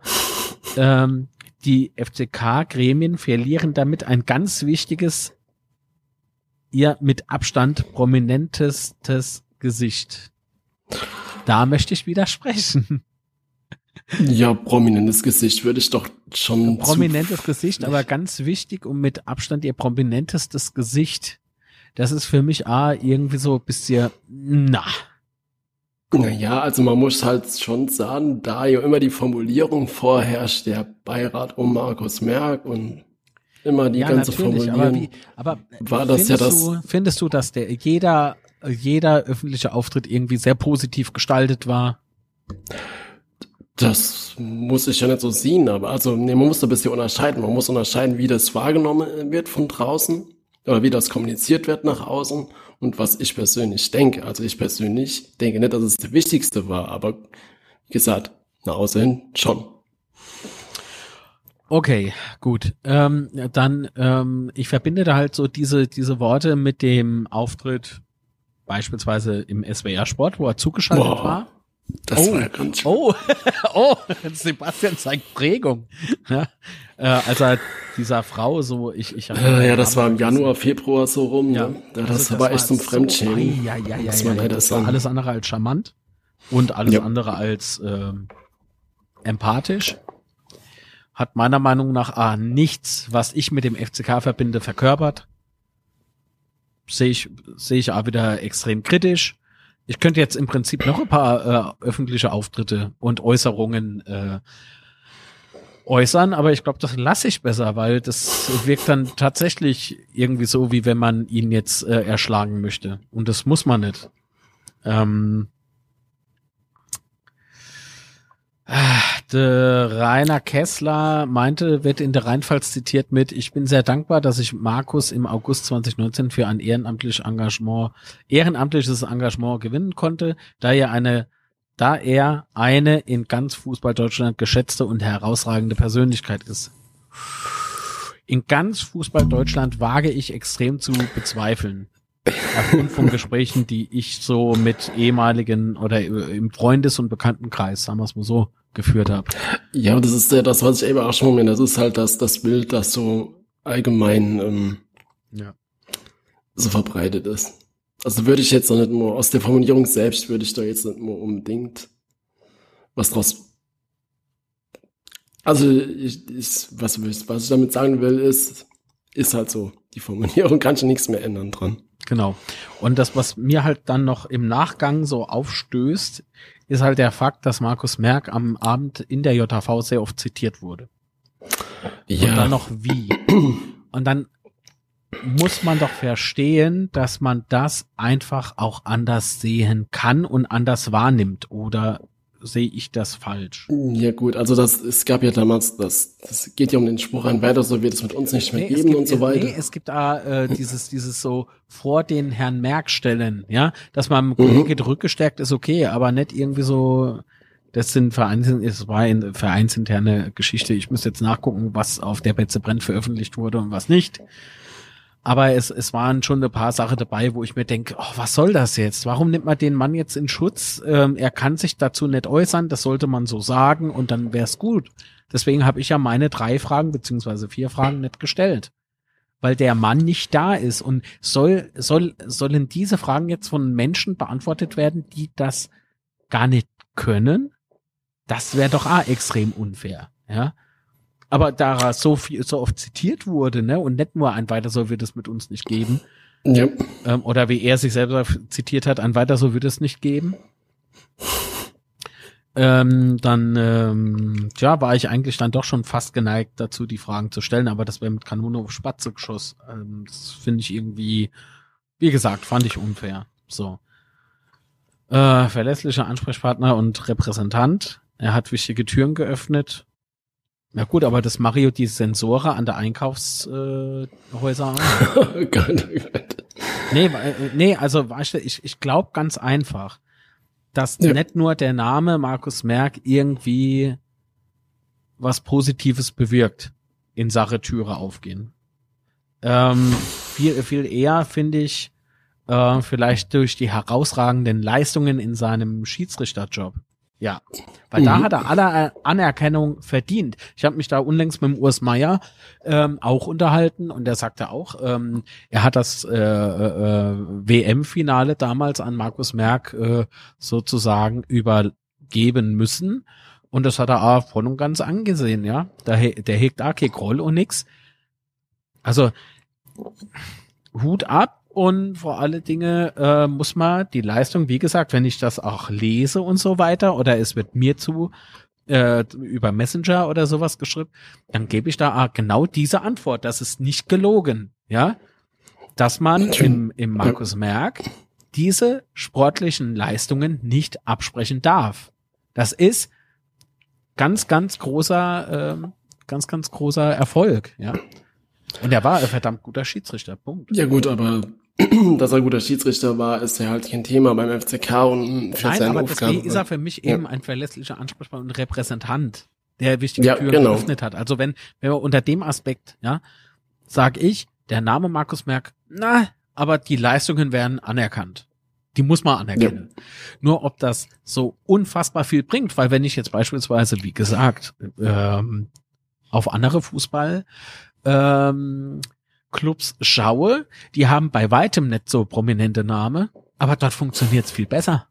Ähm, die FCK-Gremien verlieren damit ein ganz wichtiges, ihr mit Abstand prominentestes Gesicht. Da möchte ich widersprechen. Ja, prominentes Gesicht würde ich doch schon. Prominentes Gesicht, aber ganz wichtig und mit Abstand ihr prominentestes Gesicht. Das ist für mich A, irgendwie so ein bisschen, na. Naja, also man muss halt schon sagen, da ja immer die Formulierung vorherrscht, der Beirat um Markus Merck und immer die ja, ganze Formulierung. Aber, wie, aber war das ja das. Du, findest du, dass der jeder, jeder öffentliche Auftritt irgendwie sehr positiv gestaltet war? Das muss ich ja nicht so sehen, aber also nee, man muss ein bisschen unterscheiden. Man muss unterscheiden, wie das wahrgenommen wird von draußen oder wie das kommuniziert wird nach außen und was ich persönlich denke. Also ich persönlich denke nicht, dass es das Wichtigste war, aber wie gesagt, nach außen hin schon. Okay, gut. Ähm, dann, ähm, ich verbinde da halt so diese, diese Worte mit dem Auftritt beispielsweise im SWR Sport, wo er zugeschaltet Boah. war. Das oh, war ja ganz. Oh, oh, Sebastian zeigt Prägung. Ja, äh, als er dieser Frau so, ich, ich äh, Ja, das war im Januar, Februar so rum. Ja, ne? ja das, also, das war echt zum so, Fremdschämen. Ja, ja, ja, ja, ja, das war alles andere als charmant und alles ja. andere als äh, empathisch. Hat meiner Meinung nach ah, nichts, was ich mit dem FCK verbinde, verkörpert. Sehe ich, sehe ich auch wieder extrem kritisch ich könnte jetzt im Prinzip noch ein paar äh, öffentliche Auftritte und Äußerungen äh, äußern, aber ich glaube, das lasse ich besser, weil das wirkt dann tatsächlich irgendwie so, wie wenn man ihn jetzt äh, erschlagen möchte. Und das muss man nicht. Ähm, Der Rainer Kessler meinte, wird in der Rheinpfalz zitiert mit, ich bin sehr dankbar, dass ich Markus im August 2019 für ein ehrenamtliches Engagement, ehrenamtliches Engagement gewinnen konnte, da er eine, da er eine in ganz Fußball Deutschland geschätzte und herausragende Persönlichkeit ist. In ganz Fußball Deutschland wage ich extrem zu bezweifeln. Aufgrund von Gesprächen, die ich so mit ehemaligen oder im Freundes- und Bekanntenkreis, sagen wir es mal so, geführt habe. Ja, das ist ja das, was ich eben auch schon meine. Das ist halt das, das Bild, das so allgemein ähm, ja. so verbreitet ist. Also würde ich jetzt noch nicht nur aus der Formulierung selbst würde ich da jetzt nicht nur unbedingt was draus. Also ich, ich was, was ich damit sagen will, ist, ist halt so. Die Formulierung kann schon nichts mehr ändern dran. Genau. Und das, was mir halt dann noch im Nachgang so aufstößt, ist halt der Fakt, dass Markus Merck am Abend in der JV sehr oft zitiert wurde. Ja. Und dann noch wie. Und dann muss man doch verstehen, dass man das einfach auch anders sehen kann und anders wahrnimmt. Oder sehe ich das falsch? Ja gut, also das, es gab ja damals, das, das geht ja um den Spruch ein weiter, so wird es mit uns nicht mehr nee, geben gibt, und so weiter. Nee, es gibt da äh, dieses, dieses so vor den Herrn Merck stellen, ja, dass man mhm. Kollege mhm. rückgestärkt ist okay, aber nicht irgendwie so, das sind Vereins, es war eine vereinsinterne Geschichte. Ich muss jetzt nachgucken, was auf der Betze brennt veröffentlicht wurde und was nicht. Aber es, es waren schon ein paar Sachen dabei, wo ich mir denke, oh, was soll das jetzt? Warum nimmt man den Mann jetzt in Schutz? Ähm, er kann sich dazu nicht äußern, das sollte man so sagen und dann wär's gut. Deswegen habe ich ja meine drei Fragen beziehungsweise vier Fragen nicht gestellt. Weil der Mann nicht da ist. Und soll, soll, sollen diese Fragen jetzt von Menschen beantwortet werden, die das gar nicht können? Das wäre doch auch extrem unfair. Ja. Aber da er so viel, so oft zitiert wurde, ne, und nicht nur ein weiter so wird es mit uns nicht geben. Ja. Ähm, oder wie er sich selber zitiert hat, ein weiter so wird es nicht geben. Ähm, dann, ähm, ja, war ich eigentlich dann doch schon fast geneigt dazu, die Fragen zu stellen, aber das wäre mit Kanone auf Spatze geschoss. Ähm, das finde ich irgendwie, wie gesagt, fand ich unfair. So. Äh, verlässlicher Ansprechpartner und Repräsentant. Er hat wichtige Türen geöffnet. Ja gut, aber das Mario die Sensore an der Einkaufshäuser äh, oh. Nee, äh, nee, also weißt du, ich, ich glaube ganz einfach, dass ja. nicht nur der Name Markus Merck irgendwie was Positives bewirkt in Sache Türe aufgehen. Ähm, viel, viel eher finde ich äh, vielleicht durch die herausragenden Leistungen in seinem Schiedsrichterjob. Ja, weil mhm. da hat er alle Anerkennung verdient. Ich habe mich da unlängst mit dem Urs Meier ähm, auch unterhalten und der sagte auch, ähm, er hat das äh, äh, WM-Finale damals an Markus Merck äh, sozusagen übergeben müssen und das hat er auch voll und ganz angesehen, ja. Der, der hegt auch kein Groll und nix. Also Hut ab, und vor alle Dinge äh, muss man die Leistung, wie gesagt, wenn ich das auch lese und so weiter, oder es wird mir zu äh, über Messenger oder sowas geschrieben, dann gebe ich da genau diese Antwort. Das ist nicht gelogen, ja, dass man im, im Markus Merck diese sportlichen Leistungen nicht absprechen darf. Das ist ganz, ganz großer, äh, ganz, ganz großer Erfolg, ja. Und er war ein verdammt guter Schiedsrichter, Punkt. Ja gut, aber dass er guter Schiedsrichter war, ist ja halt kein Thema beim FCK und für Nein, seine aber Aufgaben. deswegen ist er für mich eben ein verlässlicher Ansprechpartner und Repräsentant, der wichtige ja, Türen genau. geöffnet hat. Also wenn, wenn wir unter dem Aspekt, ja, sag ich, der Name Markus Merck, na, aber die Leistungen werden anerkannt. Die muss man anerkennen. Ja. Nur ob das so unfassbar viel bringt, weil wenn ich jetzt beispielsweise, wie gesagt, ähm, auf andere Fußball ähm, Clubs schaue, die haben bei weitem nicht so prominente Name, aber dort funktioniert's viel besser.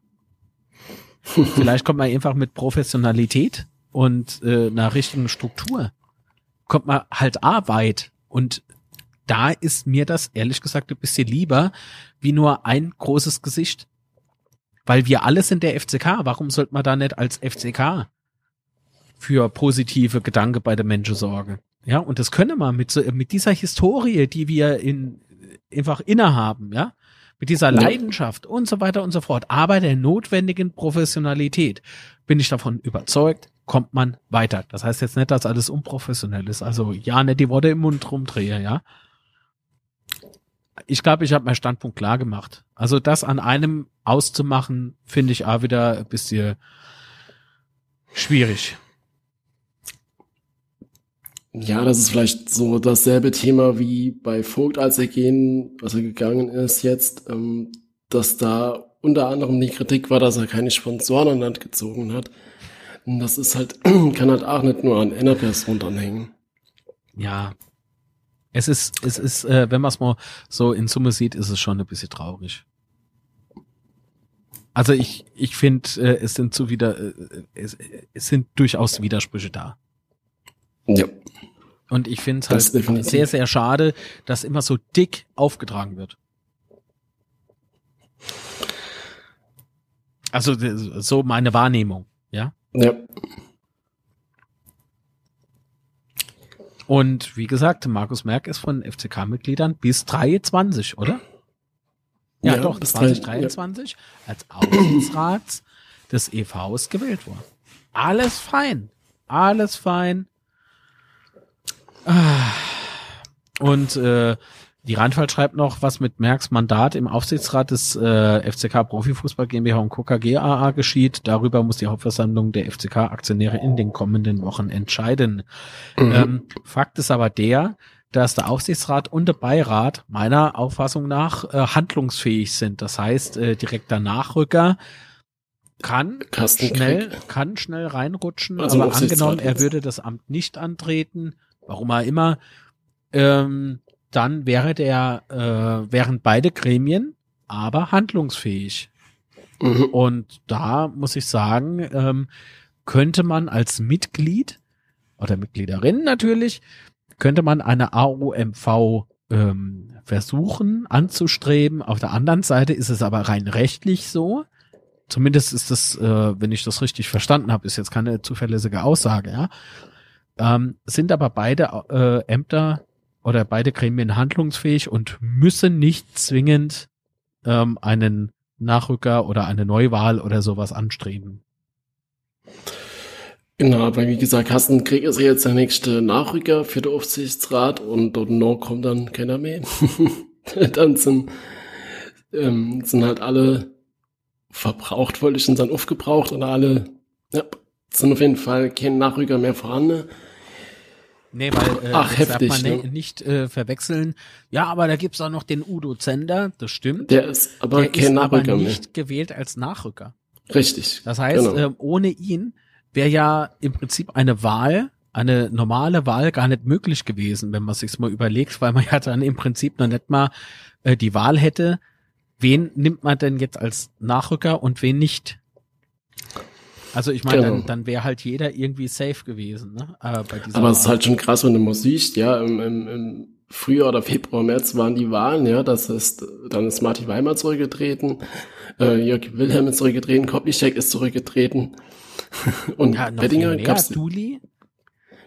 Vielleicht kommt man einfach mit Professionalität und äh, einer richtigen Struktur kommt man halt A weit und da ist mir das ehrlich gesagt ein bisschen lieber wie nur ein großes Gesicht. Weil wir alle sind der FCK. Warum sollte man da nicht als FCK für positive Gedanken bei den Menschen sorgen? Ja, und das können wir mit, so, mit dieser Historie, die wir in, einfach innehaben, ja, mit dieser Leidenschaft und so weiter und so fort, aber der notwendigen Professionalität bin ich davon überzeugt, kommt man weiter. Das heißt jetzt nicht, dass alles unprofessionell ist. Also ja, nicht die Worte im Mund rumdrehe, ja. Ich glaube, ich habe meinen Standpunkt klar gemacht. Also das an einem auszumachen, finde ich auch wieder ein bisschen schwierig. Ja, das ist vielleicht so dasselbe Thema wie bei Vogt, als er gehen, als er gegangen ist jetzt, ähm, dass da unter anderem die Kritik war, dass er keine Sponsoren an Land gezogen hat. Und das ist halt, kann halt auch nicht nur an einer Person dranhängen. Ja. Es ist, es ist, äh, wenn man es mal so in Summe sieht, ist es schon ein bisschen traurig. Also ich, ich finde, äh, es sind zu wieder, äh, es, es sind durchaus Widersprüche da. Ja. Und ich finde es halt sehr, sehr schade, dass immer so dick aufgetragen wird. Also so meine Wahrnehmung, ja? Ja. Und wie gesagt, Markus Merck ist von FCK-Mitgliedern bis 23, oder? Ja, ja doch, bis 2023 ja. als Aufsichtsrat des EVs gewählt worden. Alles fein. Alles fein. Ah. Und äh, die Rheinfall schreibt noch, was mit Merks Mandat im Aufsichtsrat des äh, FCK Profifußball GmbH und Coca GAA geschieht. Darüber muss die Hauptversammlung der FCK-Aktionäre in den kommenden Wochen entscheiden. Mhm. Ähm, Fakt ist aber der, dass der Aufsichtsrat und der Beirat meiner Auffassung nach äh, handlungsfähig sind. Das heißt, äh, direkter Nachrücker kann schnell, kann schnell reinrutschen, also aber angenommen, er würde das Amt nicht antreten, warum er immer, ähm, dann wäre der, äh, wären beide Gremien aber handlungsfähig. Mhm. Und da muss ich sagen, ähm, könnte man als Mitglied oder Mitgliederin natürlich, könnte man eine AOMV ähm, versuchen anzustreben. Auf der anderen Seite ist es aber rein rechtlich so. Zumindest ist das, äh, wenn ich das richtig verstanden habe, ist jetzt keine zuverlässige Aussage, ja. Ähm, sind aber beide äh, Ämter oder beide Gremien handlungsfähig und müssen nicht zwingend ähm, einen Nachrücker oder eine Neuwahl oder sowas anstreben. Genau, aber wie gesagt, Kassenkrieg ist jetzt der nächste Nachrücker für den Aufsichtsrat und dort noch kommt dann keiner mehr. dann sind, ähm, sind halt alle verbraucht, wollte ich dann aufgebraucht oder alle, ja, sind auf jeden Fall kein Nachrücker mehr vorhanden. Nee, weil äh, Ach, heftig, darf man ne? nicht äh, verwechseln. Ja, aber da gibt's auch noch den Udo Zender, das stimmt. Der ist aber Der kein ist Nachrücker aber nicht mehr. gewählt als Nachrücker. Richtig. Das heißt, genau. äh, ohne ihn wäre ja im Prinzip eine Wahl, eine normale Wahl gar nicht möglich gewesen, wenn man sich's mal überlegt, weil man ja dann im Prinzip noch nicht mal äh, die Wahl hätte, wen nimmt man denn jetzt als Nachrücker und wen nicht. Also ich meine, genau. dann, dann wäre halt jeder irgendwie safe gewesen. Ne? Äh, Aber es ist halt schon krass, wenn du mal siehst, ja, im, im, im Frühjahr oder Februar, März waren die Wahlen, ja, das heißt, dann ist Martin Weimar zurückgetreten, äh, Jörg Wilhelm ist zurückgetreten, Koplischek ist zurückgetreten und ja, Bettinger gab's Duli?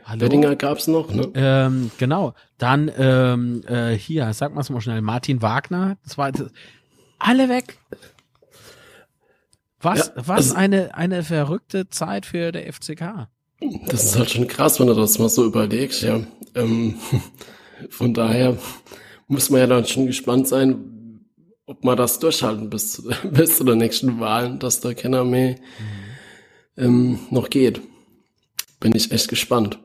Hallo? Bettinger gab's noch, ne? Ähm, genau. Dann ähm, äh, hier, sag mal's mal schnell, Martin Wagner, das war alle weg. Was, ja, was also, eine, eine verrückte Zeit für der FCK. Das ist halt schon krass, wenn du das mal so überlegst, ja. Ähm, von daher muss man ja dann schon gespannt sein, ob man das durchhalten bis, bis zu der nächsten Wahlen, dass da keiner mehr mhm. ähm, noch geht. Bin ich echt gespannt.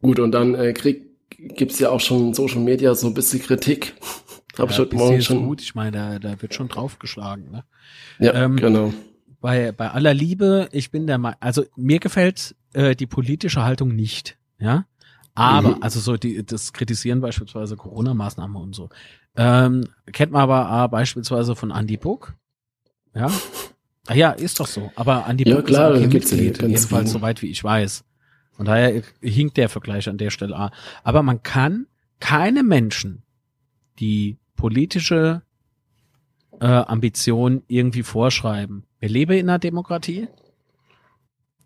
Gut, und dann äh, krieg, gibt's ja auch schon Social Media so ein bisschen Kritik ja, ich heute Morgen schon. Gut. Ich meine, da, da wird schon draufgeschlagen. Ne? Ja, ähm, genau. Bei, bei aller Liebe, ich bin der Meinung, also mir gefällt äh, die politische Haltung nicht, ja. Aber, mhm. also so die, das Kritisieren beispielsweise Corona-Maßnahmen und so. Ähm, kennt man aber äh, beispielsweise von Andy Buck. Ja. Ah ja, ist doch so. Aber Andy ja, Buck klar, ist auch Mitglied, jedenfalls soweit wie ich weiß. Von daher hinkt der Vergleich an der Stelle. Aber man kann keine Menschen, die politische äh, Ambition irgendwie vorschreiben. Wir leben in einer Demokratie.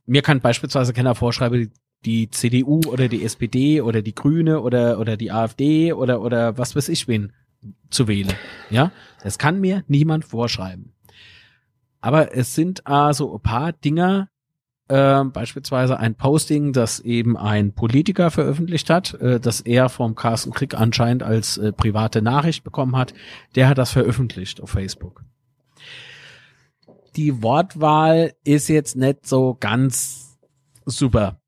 Mir kann beispielsweise keiner vorschreiben, die CDU oder die SPD oder die Grüne oder oder die AfD oder oder was weiß ich wen zu wählen. Ja, das kann mir niemand vorschreiben. Aber es sind äh, so ein paar Dinger, äh, beispielsweise ein Posting, das eben ein Politiker veröffentlicht hat, äh, das er vom Carsten Krieg anscheinend als äh, private Nachricht bekommen hat, der hat das veröffentlicht auf Facebook. Die Wortwahl ist jetzt nicht so ganz super.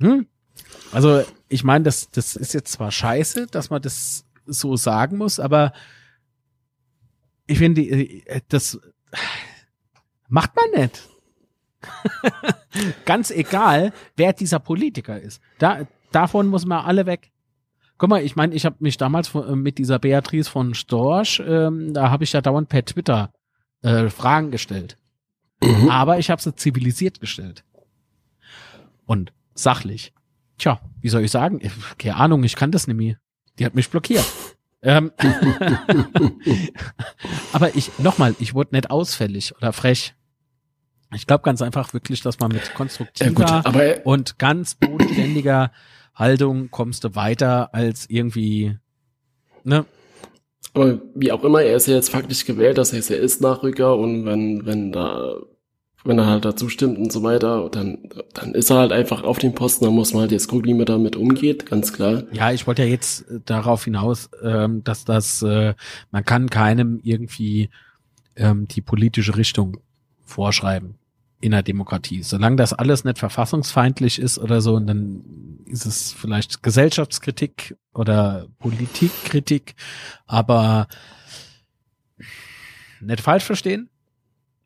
Hm? Also ich meine, das, das ist jetzt zwar scheiße, dass man das so sagen muss, aber ich finde, äh, das macht man nicht. Ganz egal, wer dieser Politiker ist. Da, davon muss man alle weg. Guck mal, ich meine, ich habe mich damals von, äh, mit dieser Beatrice von Storch, ähm, da habe ich ja dauernd per Twitter äh, Fragen gestellt. Mhm. Aber ich habe sie zivilisiert gestellt. Und sachlich. Tja, wie soll ich sagen? Keine Ahnung, ich kann das nicht mehr. Die hat mich blockiert. ähm, aber ich, nochmal, ich wurde nicht ausfällig oder frech. Ich glaube ganz einfach wirklich, dass man mit konstruktiver ja, gut, und ganz bodenständiger Haltung kommst du weiter als irgendwie, ne? Aber wie auch immer, er ist ja jetzt faktisch gewählt, das heißt, er ist Nachrücker und wenn, wenn da, wenn er halt dazu stimmt und so weiter, dann, dann ist er halt einfach auf dem Posten, dann muss man halt jetzt gucken, wie man damit umgeht, ganz klar. Ja, ich wollte ja jetzt darauf hinaus, ähm, dass das, äh, man kann keinem irgendwie ähm, die politische Richtung vorschreiben in der Demokratie. Solange das alles nicht verfassungsfeindlich ist oder so, dann ist es vielleicht Gesellschaftskritik oder Politikkritik, aber nicht falsch verstehen.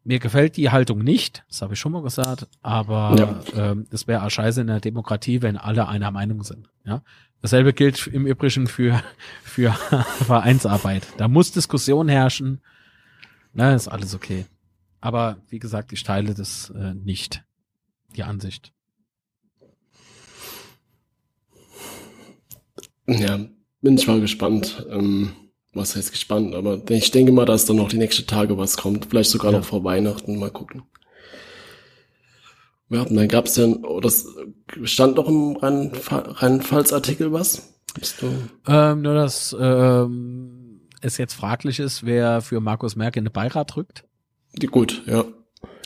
Mir gefällt die Haltung nicht, das habe ich schon mal gesagt, aber ja. ähm, es wäre scheiße in der Demokratie, wenn alle einer Meinung sind. Ja, dasselbe gilt im Übrigen für für Vereinsarbeit. Da muss Diskussion herrschen. Na, ist alles okay. Aber wie gesagt, ich teile das äh, nicht, die Ansicht. Ja, bin ich mal gespannt. Ähm, was heißt gespannt? Aber ich denke mal, dass dann noch die nächsten Tage was kommt. Vielleicht sogar ja. noch vor Weihnachten. Mal gucken. Ja, und dann gab es ja, oh, das stand noch im Rheinpfalz-Artikel was? Bist du? Ähm, nur, dass ähm, es jetzt fraglich ist, wer für Markus Merck in den Beirat rückt. Gut, ja.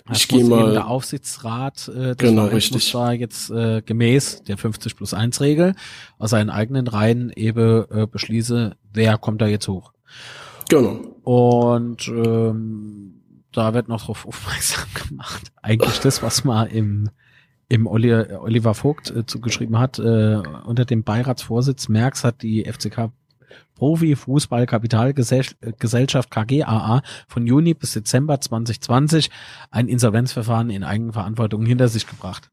Das ich gehe mal. Der Aufsichtsrat äh, genau, richtig. war jetzt äh, gemäß der 50 plus 1 Regel aus seinen eigenen Reihen eben äh, beschließe, wer kommt da jetzt hoch. Genau. Und ähm, da wird noch drauf aufmerksam gemacht. Eigentlich das, was man im im Oliver Vogt äh, zugeschrieben hat, äh, unter dem Beiratsvorsitz Merks hat die FCK Profi Fußball Kapitalgesellschaft KGAA von Juni bis Dezember 2020 ein Insolvenzverfahren in Eigenverantwortung hinter sich gebracht.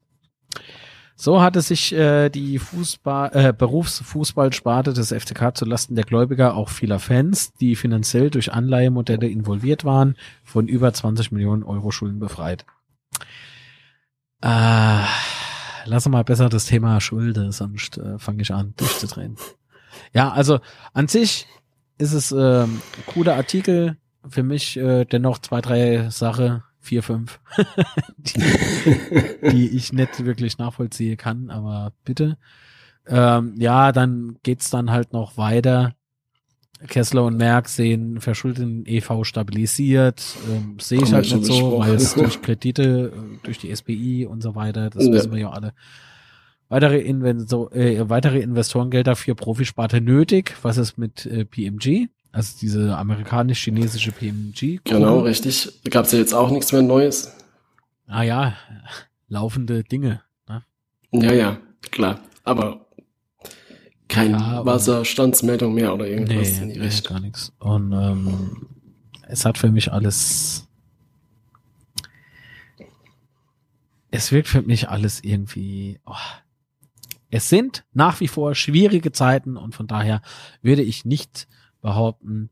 So hatte sich äh, die Fußball, äh, Berufsfußballsparte des FCK zulasten der Gläubiger auch vieler Fans, die finanziell durch Anleihemodelle involviert waren, von über 20 Millionen Euro Schulden befreit. Äh, lass mal besser das Thema Schulde, sonst äh, fange ich an durchzudrehen. Ja, also an sich ist es äh, cooler Artikel. Für mich äh, dennoch zwei, drei Sache, vier, fünf, die, die ich nicht wirklich nachvollziehen kann, aber bitte. Ähm, ja, dann geht's dann halt noch weiter. Kessler und Merck sehen verschuldeten EV stabilisiert. Ähm, Sehe ich halt nicht so, weil es durch Kredite, äh, durch die SBI und so weiter, das ja. wissen wir ja alle, weitere, Investor, äh, weitere Investorengelder für Profisparte nötig. Was ist mit äh, PMG? Also diese amerikanisch-chinesische PMG. -Gruppe. Genau, richtig. Da gab es ja jetzt auch nichts mehr Neues. Ah ja, laufende Dinge. Ne? Ja, ja, klar. Aber keine ja, Wasserstandsmeldung mehr oder irgendwas nee, in die nee, Richtung. gar nichts. Und ähm, es hat für mich alles es wirkt für mich alles irgendwie, oh, es sind nach wie vor schwierige Zeiten und von daher würde ich nicht behaupten,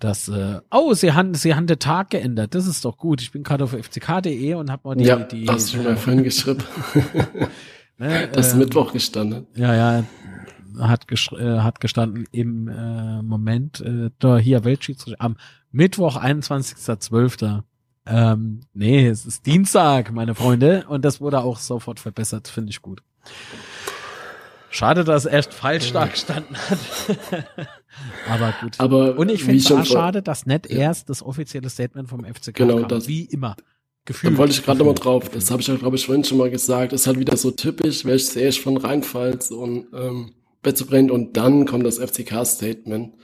dass, äh, oh, sie haben, sie haben den Tag geändert. Das ist doch gut. Ich bin gerade auf fck.de und habe mal die, ja, die. hast du schon mal vorhin geschrieben. ne, das ist ähm, Mittwoch gestanden. Ja, ja, hat, äh, hat gestanden im äh, Moment, äh, da hier Weltschiedsrichter am Mittwoch, 21.12. Ähm, nee, es ist Dienstag, meine Freunde, und das wurde auch sofort verbessert, finde ich gut. Schade, dass er erst falsch da gestanden hat. Aber gut. Aber und ich finde es auch schade, dass nicht ja. erst das offizielle Statement vom FCK genau, kam, das, wie immer. Gefühlt. Da wollte ich gerade nochmal drauf. Das habe ich ja, glaube ich, vorhin schon mal gesagt. Das ist halt wieder so typisch, welches erst von Rheinpfalz und ähm, Betze brennt und dann kommt das FCK-Statement.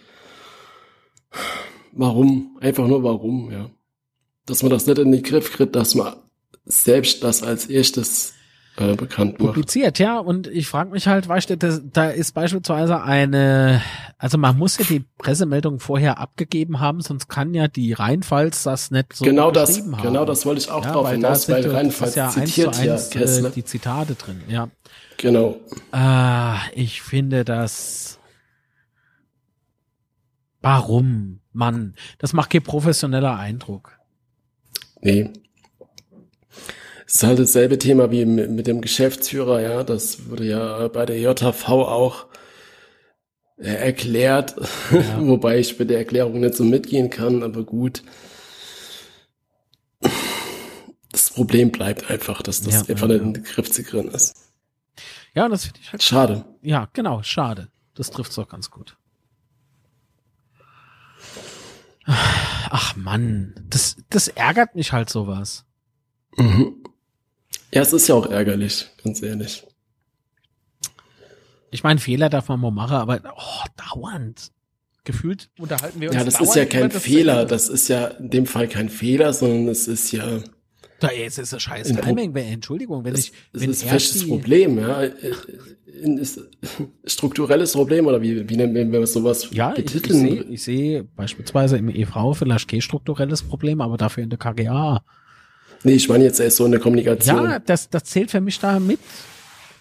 Warum? Einfach nur warum, ja. Dass man das nicht in den Griff kriegt, dass man selbst das als erstes äh, bekannt macht. Publiziert, ja. Und ich frage mich halt, weißt du, das, da ist beispielsweise eine, also man muss ja die Pressemeldung vorher abgegeben haben, sonst kann ja die Rheinpfalz das nicht so genau das, haben. Genau das wollte ich auch ja, drauf hinaus, weil Rheinpfalz ja zitiert eins zu eins, ja äh, die Zitate drin, ja. Genau. Ah, ich finde das. Warum, Mann? Das macht kein professioneller Eindruck. Nee. Es ist halt dasselbe Thema wie mit, dem Geschäftsführer, ja. Das wurde ja bei der JV auch äh, erklärt, ja. wobei ich mit der Erklärung nicht so mitgehen kann, aber gut. Das Problem bleibt einfach, dass das ja, einfach ja, nicht in den Griff zu kriegen ist. Ja, das finde ich halt schade. Ja, genau, schade. Das trifft's auch ganz gut. Ach Mann, das, das ärgert mich halt sowas. Mhm. Ja, es ist ja auch ärgerlich, ganz ehrlich. Ich meine, Fehler darf man mal machen, aber oh, dauernd. Gefühlt unterhalten wir uns. Ja, das ist ja kein Fehler. Das ist ja in dem Fall kein Fehler, sondern es ist ja. Da jetzt ist das scheiß Timing. Entschuldigung, wenn das, ich. Das wenn ist ein festes Problem, ja. Strukturelles Problem oder wie, wie nennen wir sowas ja, betiteln? Ich, ich sehe seh beispielsweise im EV vielleicht kein strukturelles Problem, aber dafür in der KGA Nee, ich meine jetzt erst so eine Kommunikation. Ja, das, das zählt für mich da mit.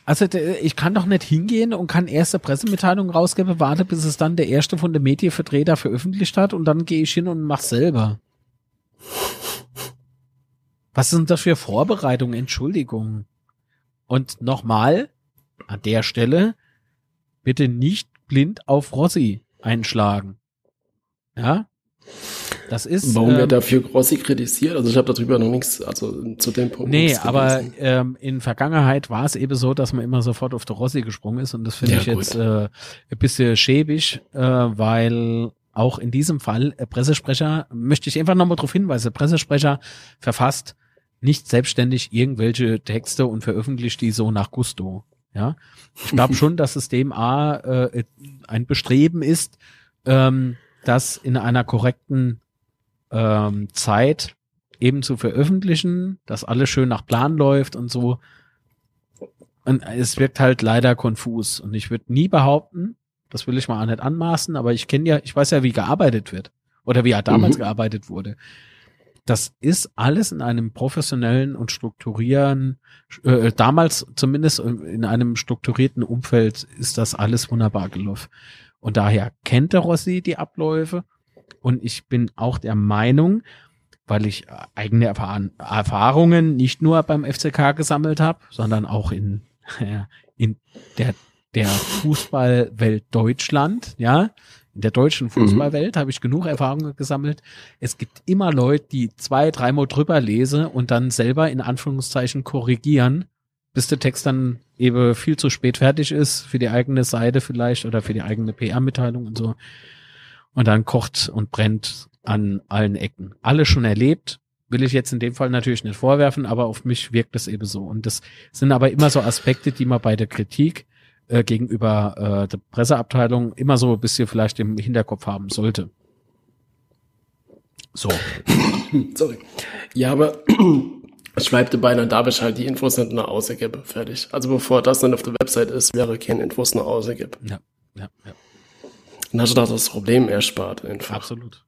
Also ich kann doch nicht hingehen und kann erste Pressemitteilung rausgeben, warte, bis es dann der erste von der Medienvertreter veröffentlicht hat und dann gehe ich hin und mach selber. Was sind das für Vorbereitungen? Entschuldigung. Und nochmal, an der Stelle, bitte nicht blind auf Rossi einschlagen. Ja? Das ist. Warum ähm, wird dafür Grossi kritisiert? Also ich habe darüber noch nichts, also zu dem Punkt. Nee, aber ähm, in Vergangenheit war es eben so, dass man immer sofort auf der Rossi gesprungen ist und das finde ja, ich gut. jetzt äh, ein bisschen schäbig, äh, weil auch in diesem Fall äh, Pressesprecher, möchte ich einfach nochmal darauf hinweisen, Pressesprecher verfasst nicht selbstständig irgendwelche Texte und veröffentlicht die so nach Gusto. Ja, ich glaube schon, dass es dem A äh, ein Bestreben ist, ähm, das in einer korrekten ähm, Zeit eben zu veröffentlichen, dass alles schön nach Plan läuft und so. Und es wirkt halt leider konfus. Und ich würde nie behaupten, das will ich mal auch nicht anmaßen, aber ich kenne ja, ich weiß ja, wie gearbeitet wird. Oder wie ja damals mhm. gearbeitet wurde. Das ist alles in einem professionellen und strukturieren, äh, damals zumindest in einem strukturierten Umfeld ist das alles wunderbar gelaufen. Und daher kennt der Rossi die Abläufe. Und ich bin auch der Meinung, weil ich eigene Erfahrungen nicht nur beim FCK gesammelt habe, sondern auch in, in der, der Fußballwelt Deutschland, ja, in der deutschen mhm. Fußballwelt mhm. habe ich genug Erfahrungen gesammelt. Es gibt immer Leute, die zwei, dreimal drüber lese und dann selber in Anführungszeichen korrigieren, bis der Text dann eben viel zu spät fertig ist für die eigene Seite vielleicht oder für die eigene PR-Mitteilung und so. Und dann kocht und brennt an allen Ecken. Alle schon erlebt, will ich jetzt in dem Fall natürlich nicht vorwerfen, aber auf mich wirkt es eben so. Und das sind aber immer so Aspekte, die man bei der Kritik äh, gegenüber äh, der Presseabteilung immer so ein bisschen vielleicht im Hinterkopf haben sollte. So. Sorry. Ja, aber ich schreibe beinahe, da ich halt die Infos nicht nur ausgebe. Fertig. Also bevor das dann auf der Website ist, wäre kein Infos nur ausgebe. Ja, ja, ja. Dann hast du doch das Problem erspart einfach. Absolut.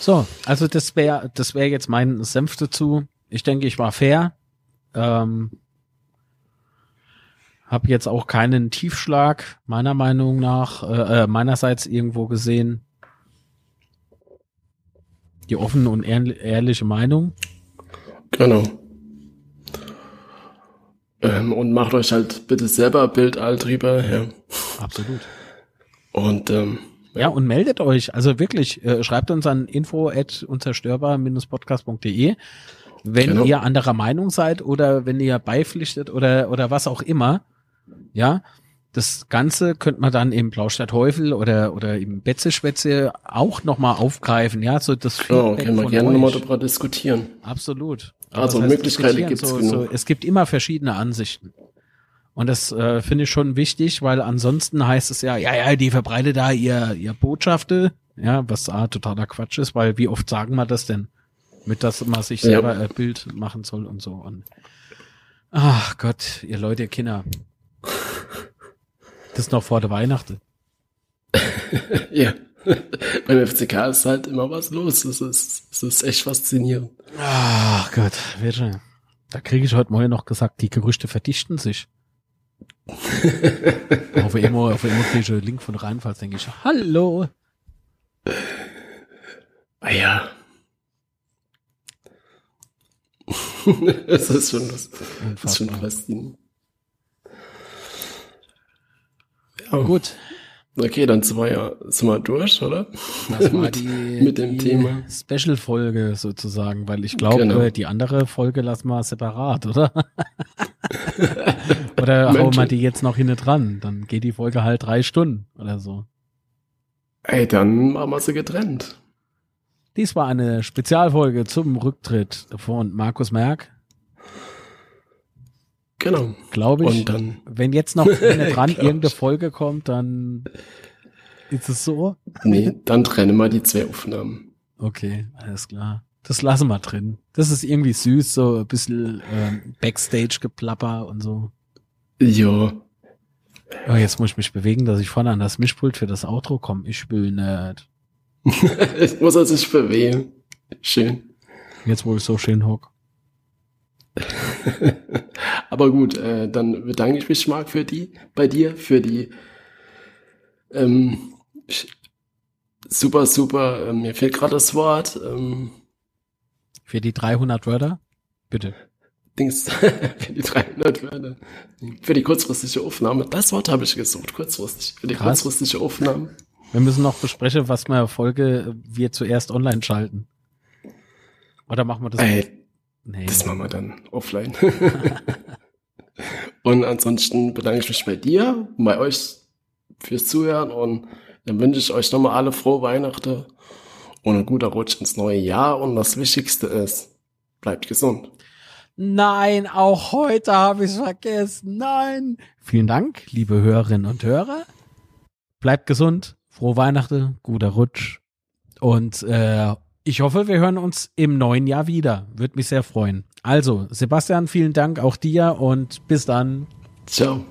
So, also das wäre das wäre jetzt mein Senf dazu. Ich denke, ich war fair. Ähm, hab jetzt auch keinen Tiefschlag meiner Meinung nach äh, äh meinerseits irgendwo gesehen die offene und ehrliche Meinung. Genau. Ähm, und macht euch halt bitte selber Bild all drüber, ja. Absolut. Und ähm, ja, und meldet euch. Also wirklich, äh, schreibt uns an info at unzerstörbar-podcast.de, wenn genau. ihr anderer Meinung seid oder wenn ihr beipflichtet oder, oder was auch immer. Ja, das Ganze könnte man dann im Blaustadt Teufel oder, oder im Betze-Schwätze auch nochmal aufgreifen, ja, so das Ja, können wir gerne nochmal darüber diskutieren. Absolut. Also das heißt, Möglichkeiten gibt es so, so, Es gibt immer verschiedene Ansichten. Und das äh, finde ich schon wichtig, weil ansonsten heißt es ja, ja, ja, die verbreite da ihr, ihr Botschafte, ja, was ah, totaler Quatsch ist, weil wie oft sagen wir das denn? Mit dass man sich selber ja. ein Bild machen soll und so. Und ach Gott, ihr Leute, ihr Kinder. Das ist noch vor der Weihnachten. ja. Beim FCK ist halt immer was los. Es ist, es ist echt faszinierend. Ach Gott, bitte. Da kriege ich heute Morgen noch gesagt, die Gerüchte verdichten sich. auf immer, auf immer kriege ich einen Link von Rheinpfalz, denke ich, hallo. Ah ja. das ist schon was, das ist schon faszinierend. Ja. Gut. Okay, dann sind wir ja sind wir durch, oder? Das war die, mit dem die Thema. Special-Folge sozusagen, weil ich glaube, genau. die andere Folge lassen wir separat, oder? oder hauen wir die jetzt noch hinten dran? Dann geht die Folge halt drei Stunden oder so. Ey, dann machen wir sie getrennt. Dies war eine Spezialfolge zum Rücktritt von Markus Merck. Genau. Glaube ich. Und dann, wenn jetzt noch eine dran irgendeine Folge kommt, dann ist es so. Nee, dann trennen wir die zwei Aufnahmen. Okay, alles klar. Das lassen wir drin. Das ist irgendwie süß, so ein bisschen ähm, Backstage-Geplapper und so. Ja. Oh, jetzt muss ich mich bewegen, dass ich vorne an das Mischpult für das Outro komme. Ich will nicht. ich muss also sich bewegen. Schön. Jetzt, wo ich so schön hock. Aber gut, äh, dann bedanke ich mich, Marc, für die, bei dir, für die ähm, super, super, äh, mir fehlt gerade das Wort. Ähm, für die 300 Wörter? Bitte. Dings, für die 300 Wörter. Für die kurzfristige Aufnahme. Das Wort habe ich gesucht, kurzfristig. Für die Krass. kurzfristige Aufnahme. Wir müssen noch besprechen, was wir Folge wir zuerst online schalten. Oder machen wir das? Ey, Nee. Das machen wir dann offline. und ansonsten bedanke ich mich bei dir, bei euch fürs Zuhören und dann wünsche ich euch nochmal alle frohe Weihnachten und ein guter Rutsch ins neue Jahr und das Wichtigste ist, bleibt gesund. Nein, auch heute habe ich es vergessen. Nein. Vielen Dank, liebe Hörerinnen und Hörer. Bleibt gesund, frohe Weihnachten, guter Rutsch und äh, ich hoffe, wir hören uns im neuen Jahr wieder. Würde mich sehr freuen. Also, Sebastian, vielen Dank auch dir und bis dann. Ciao.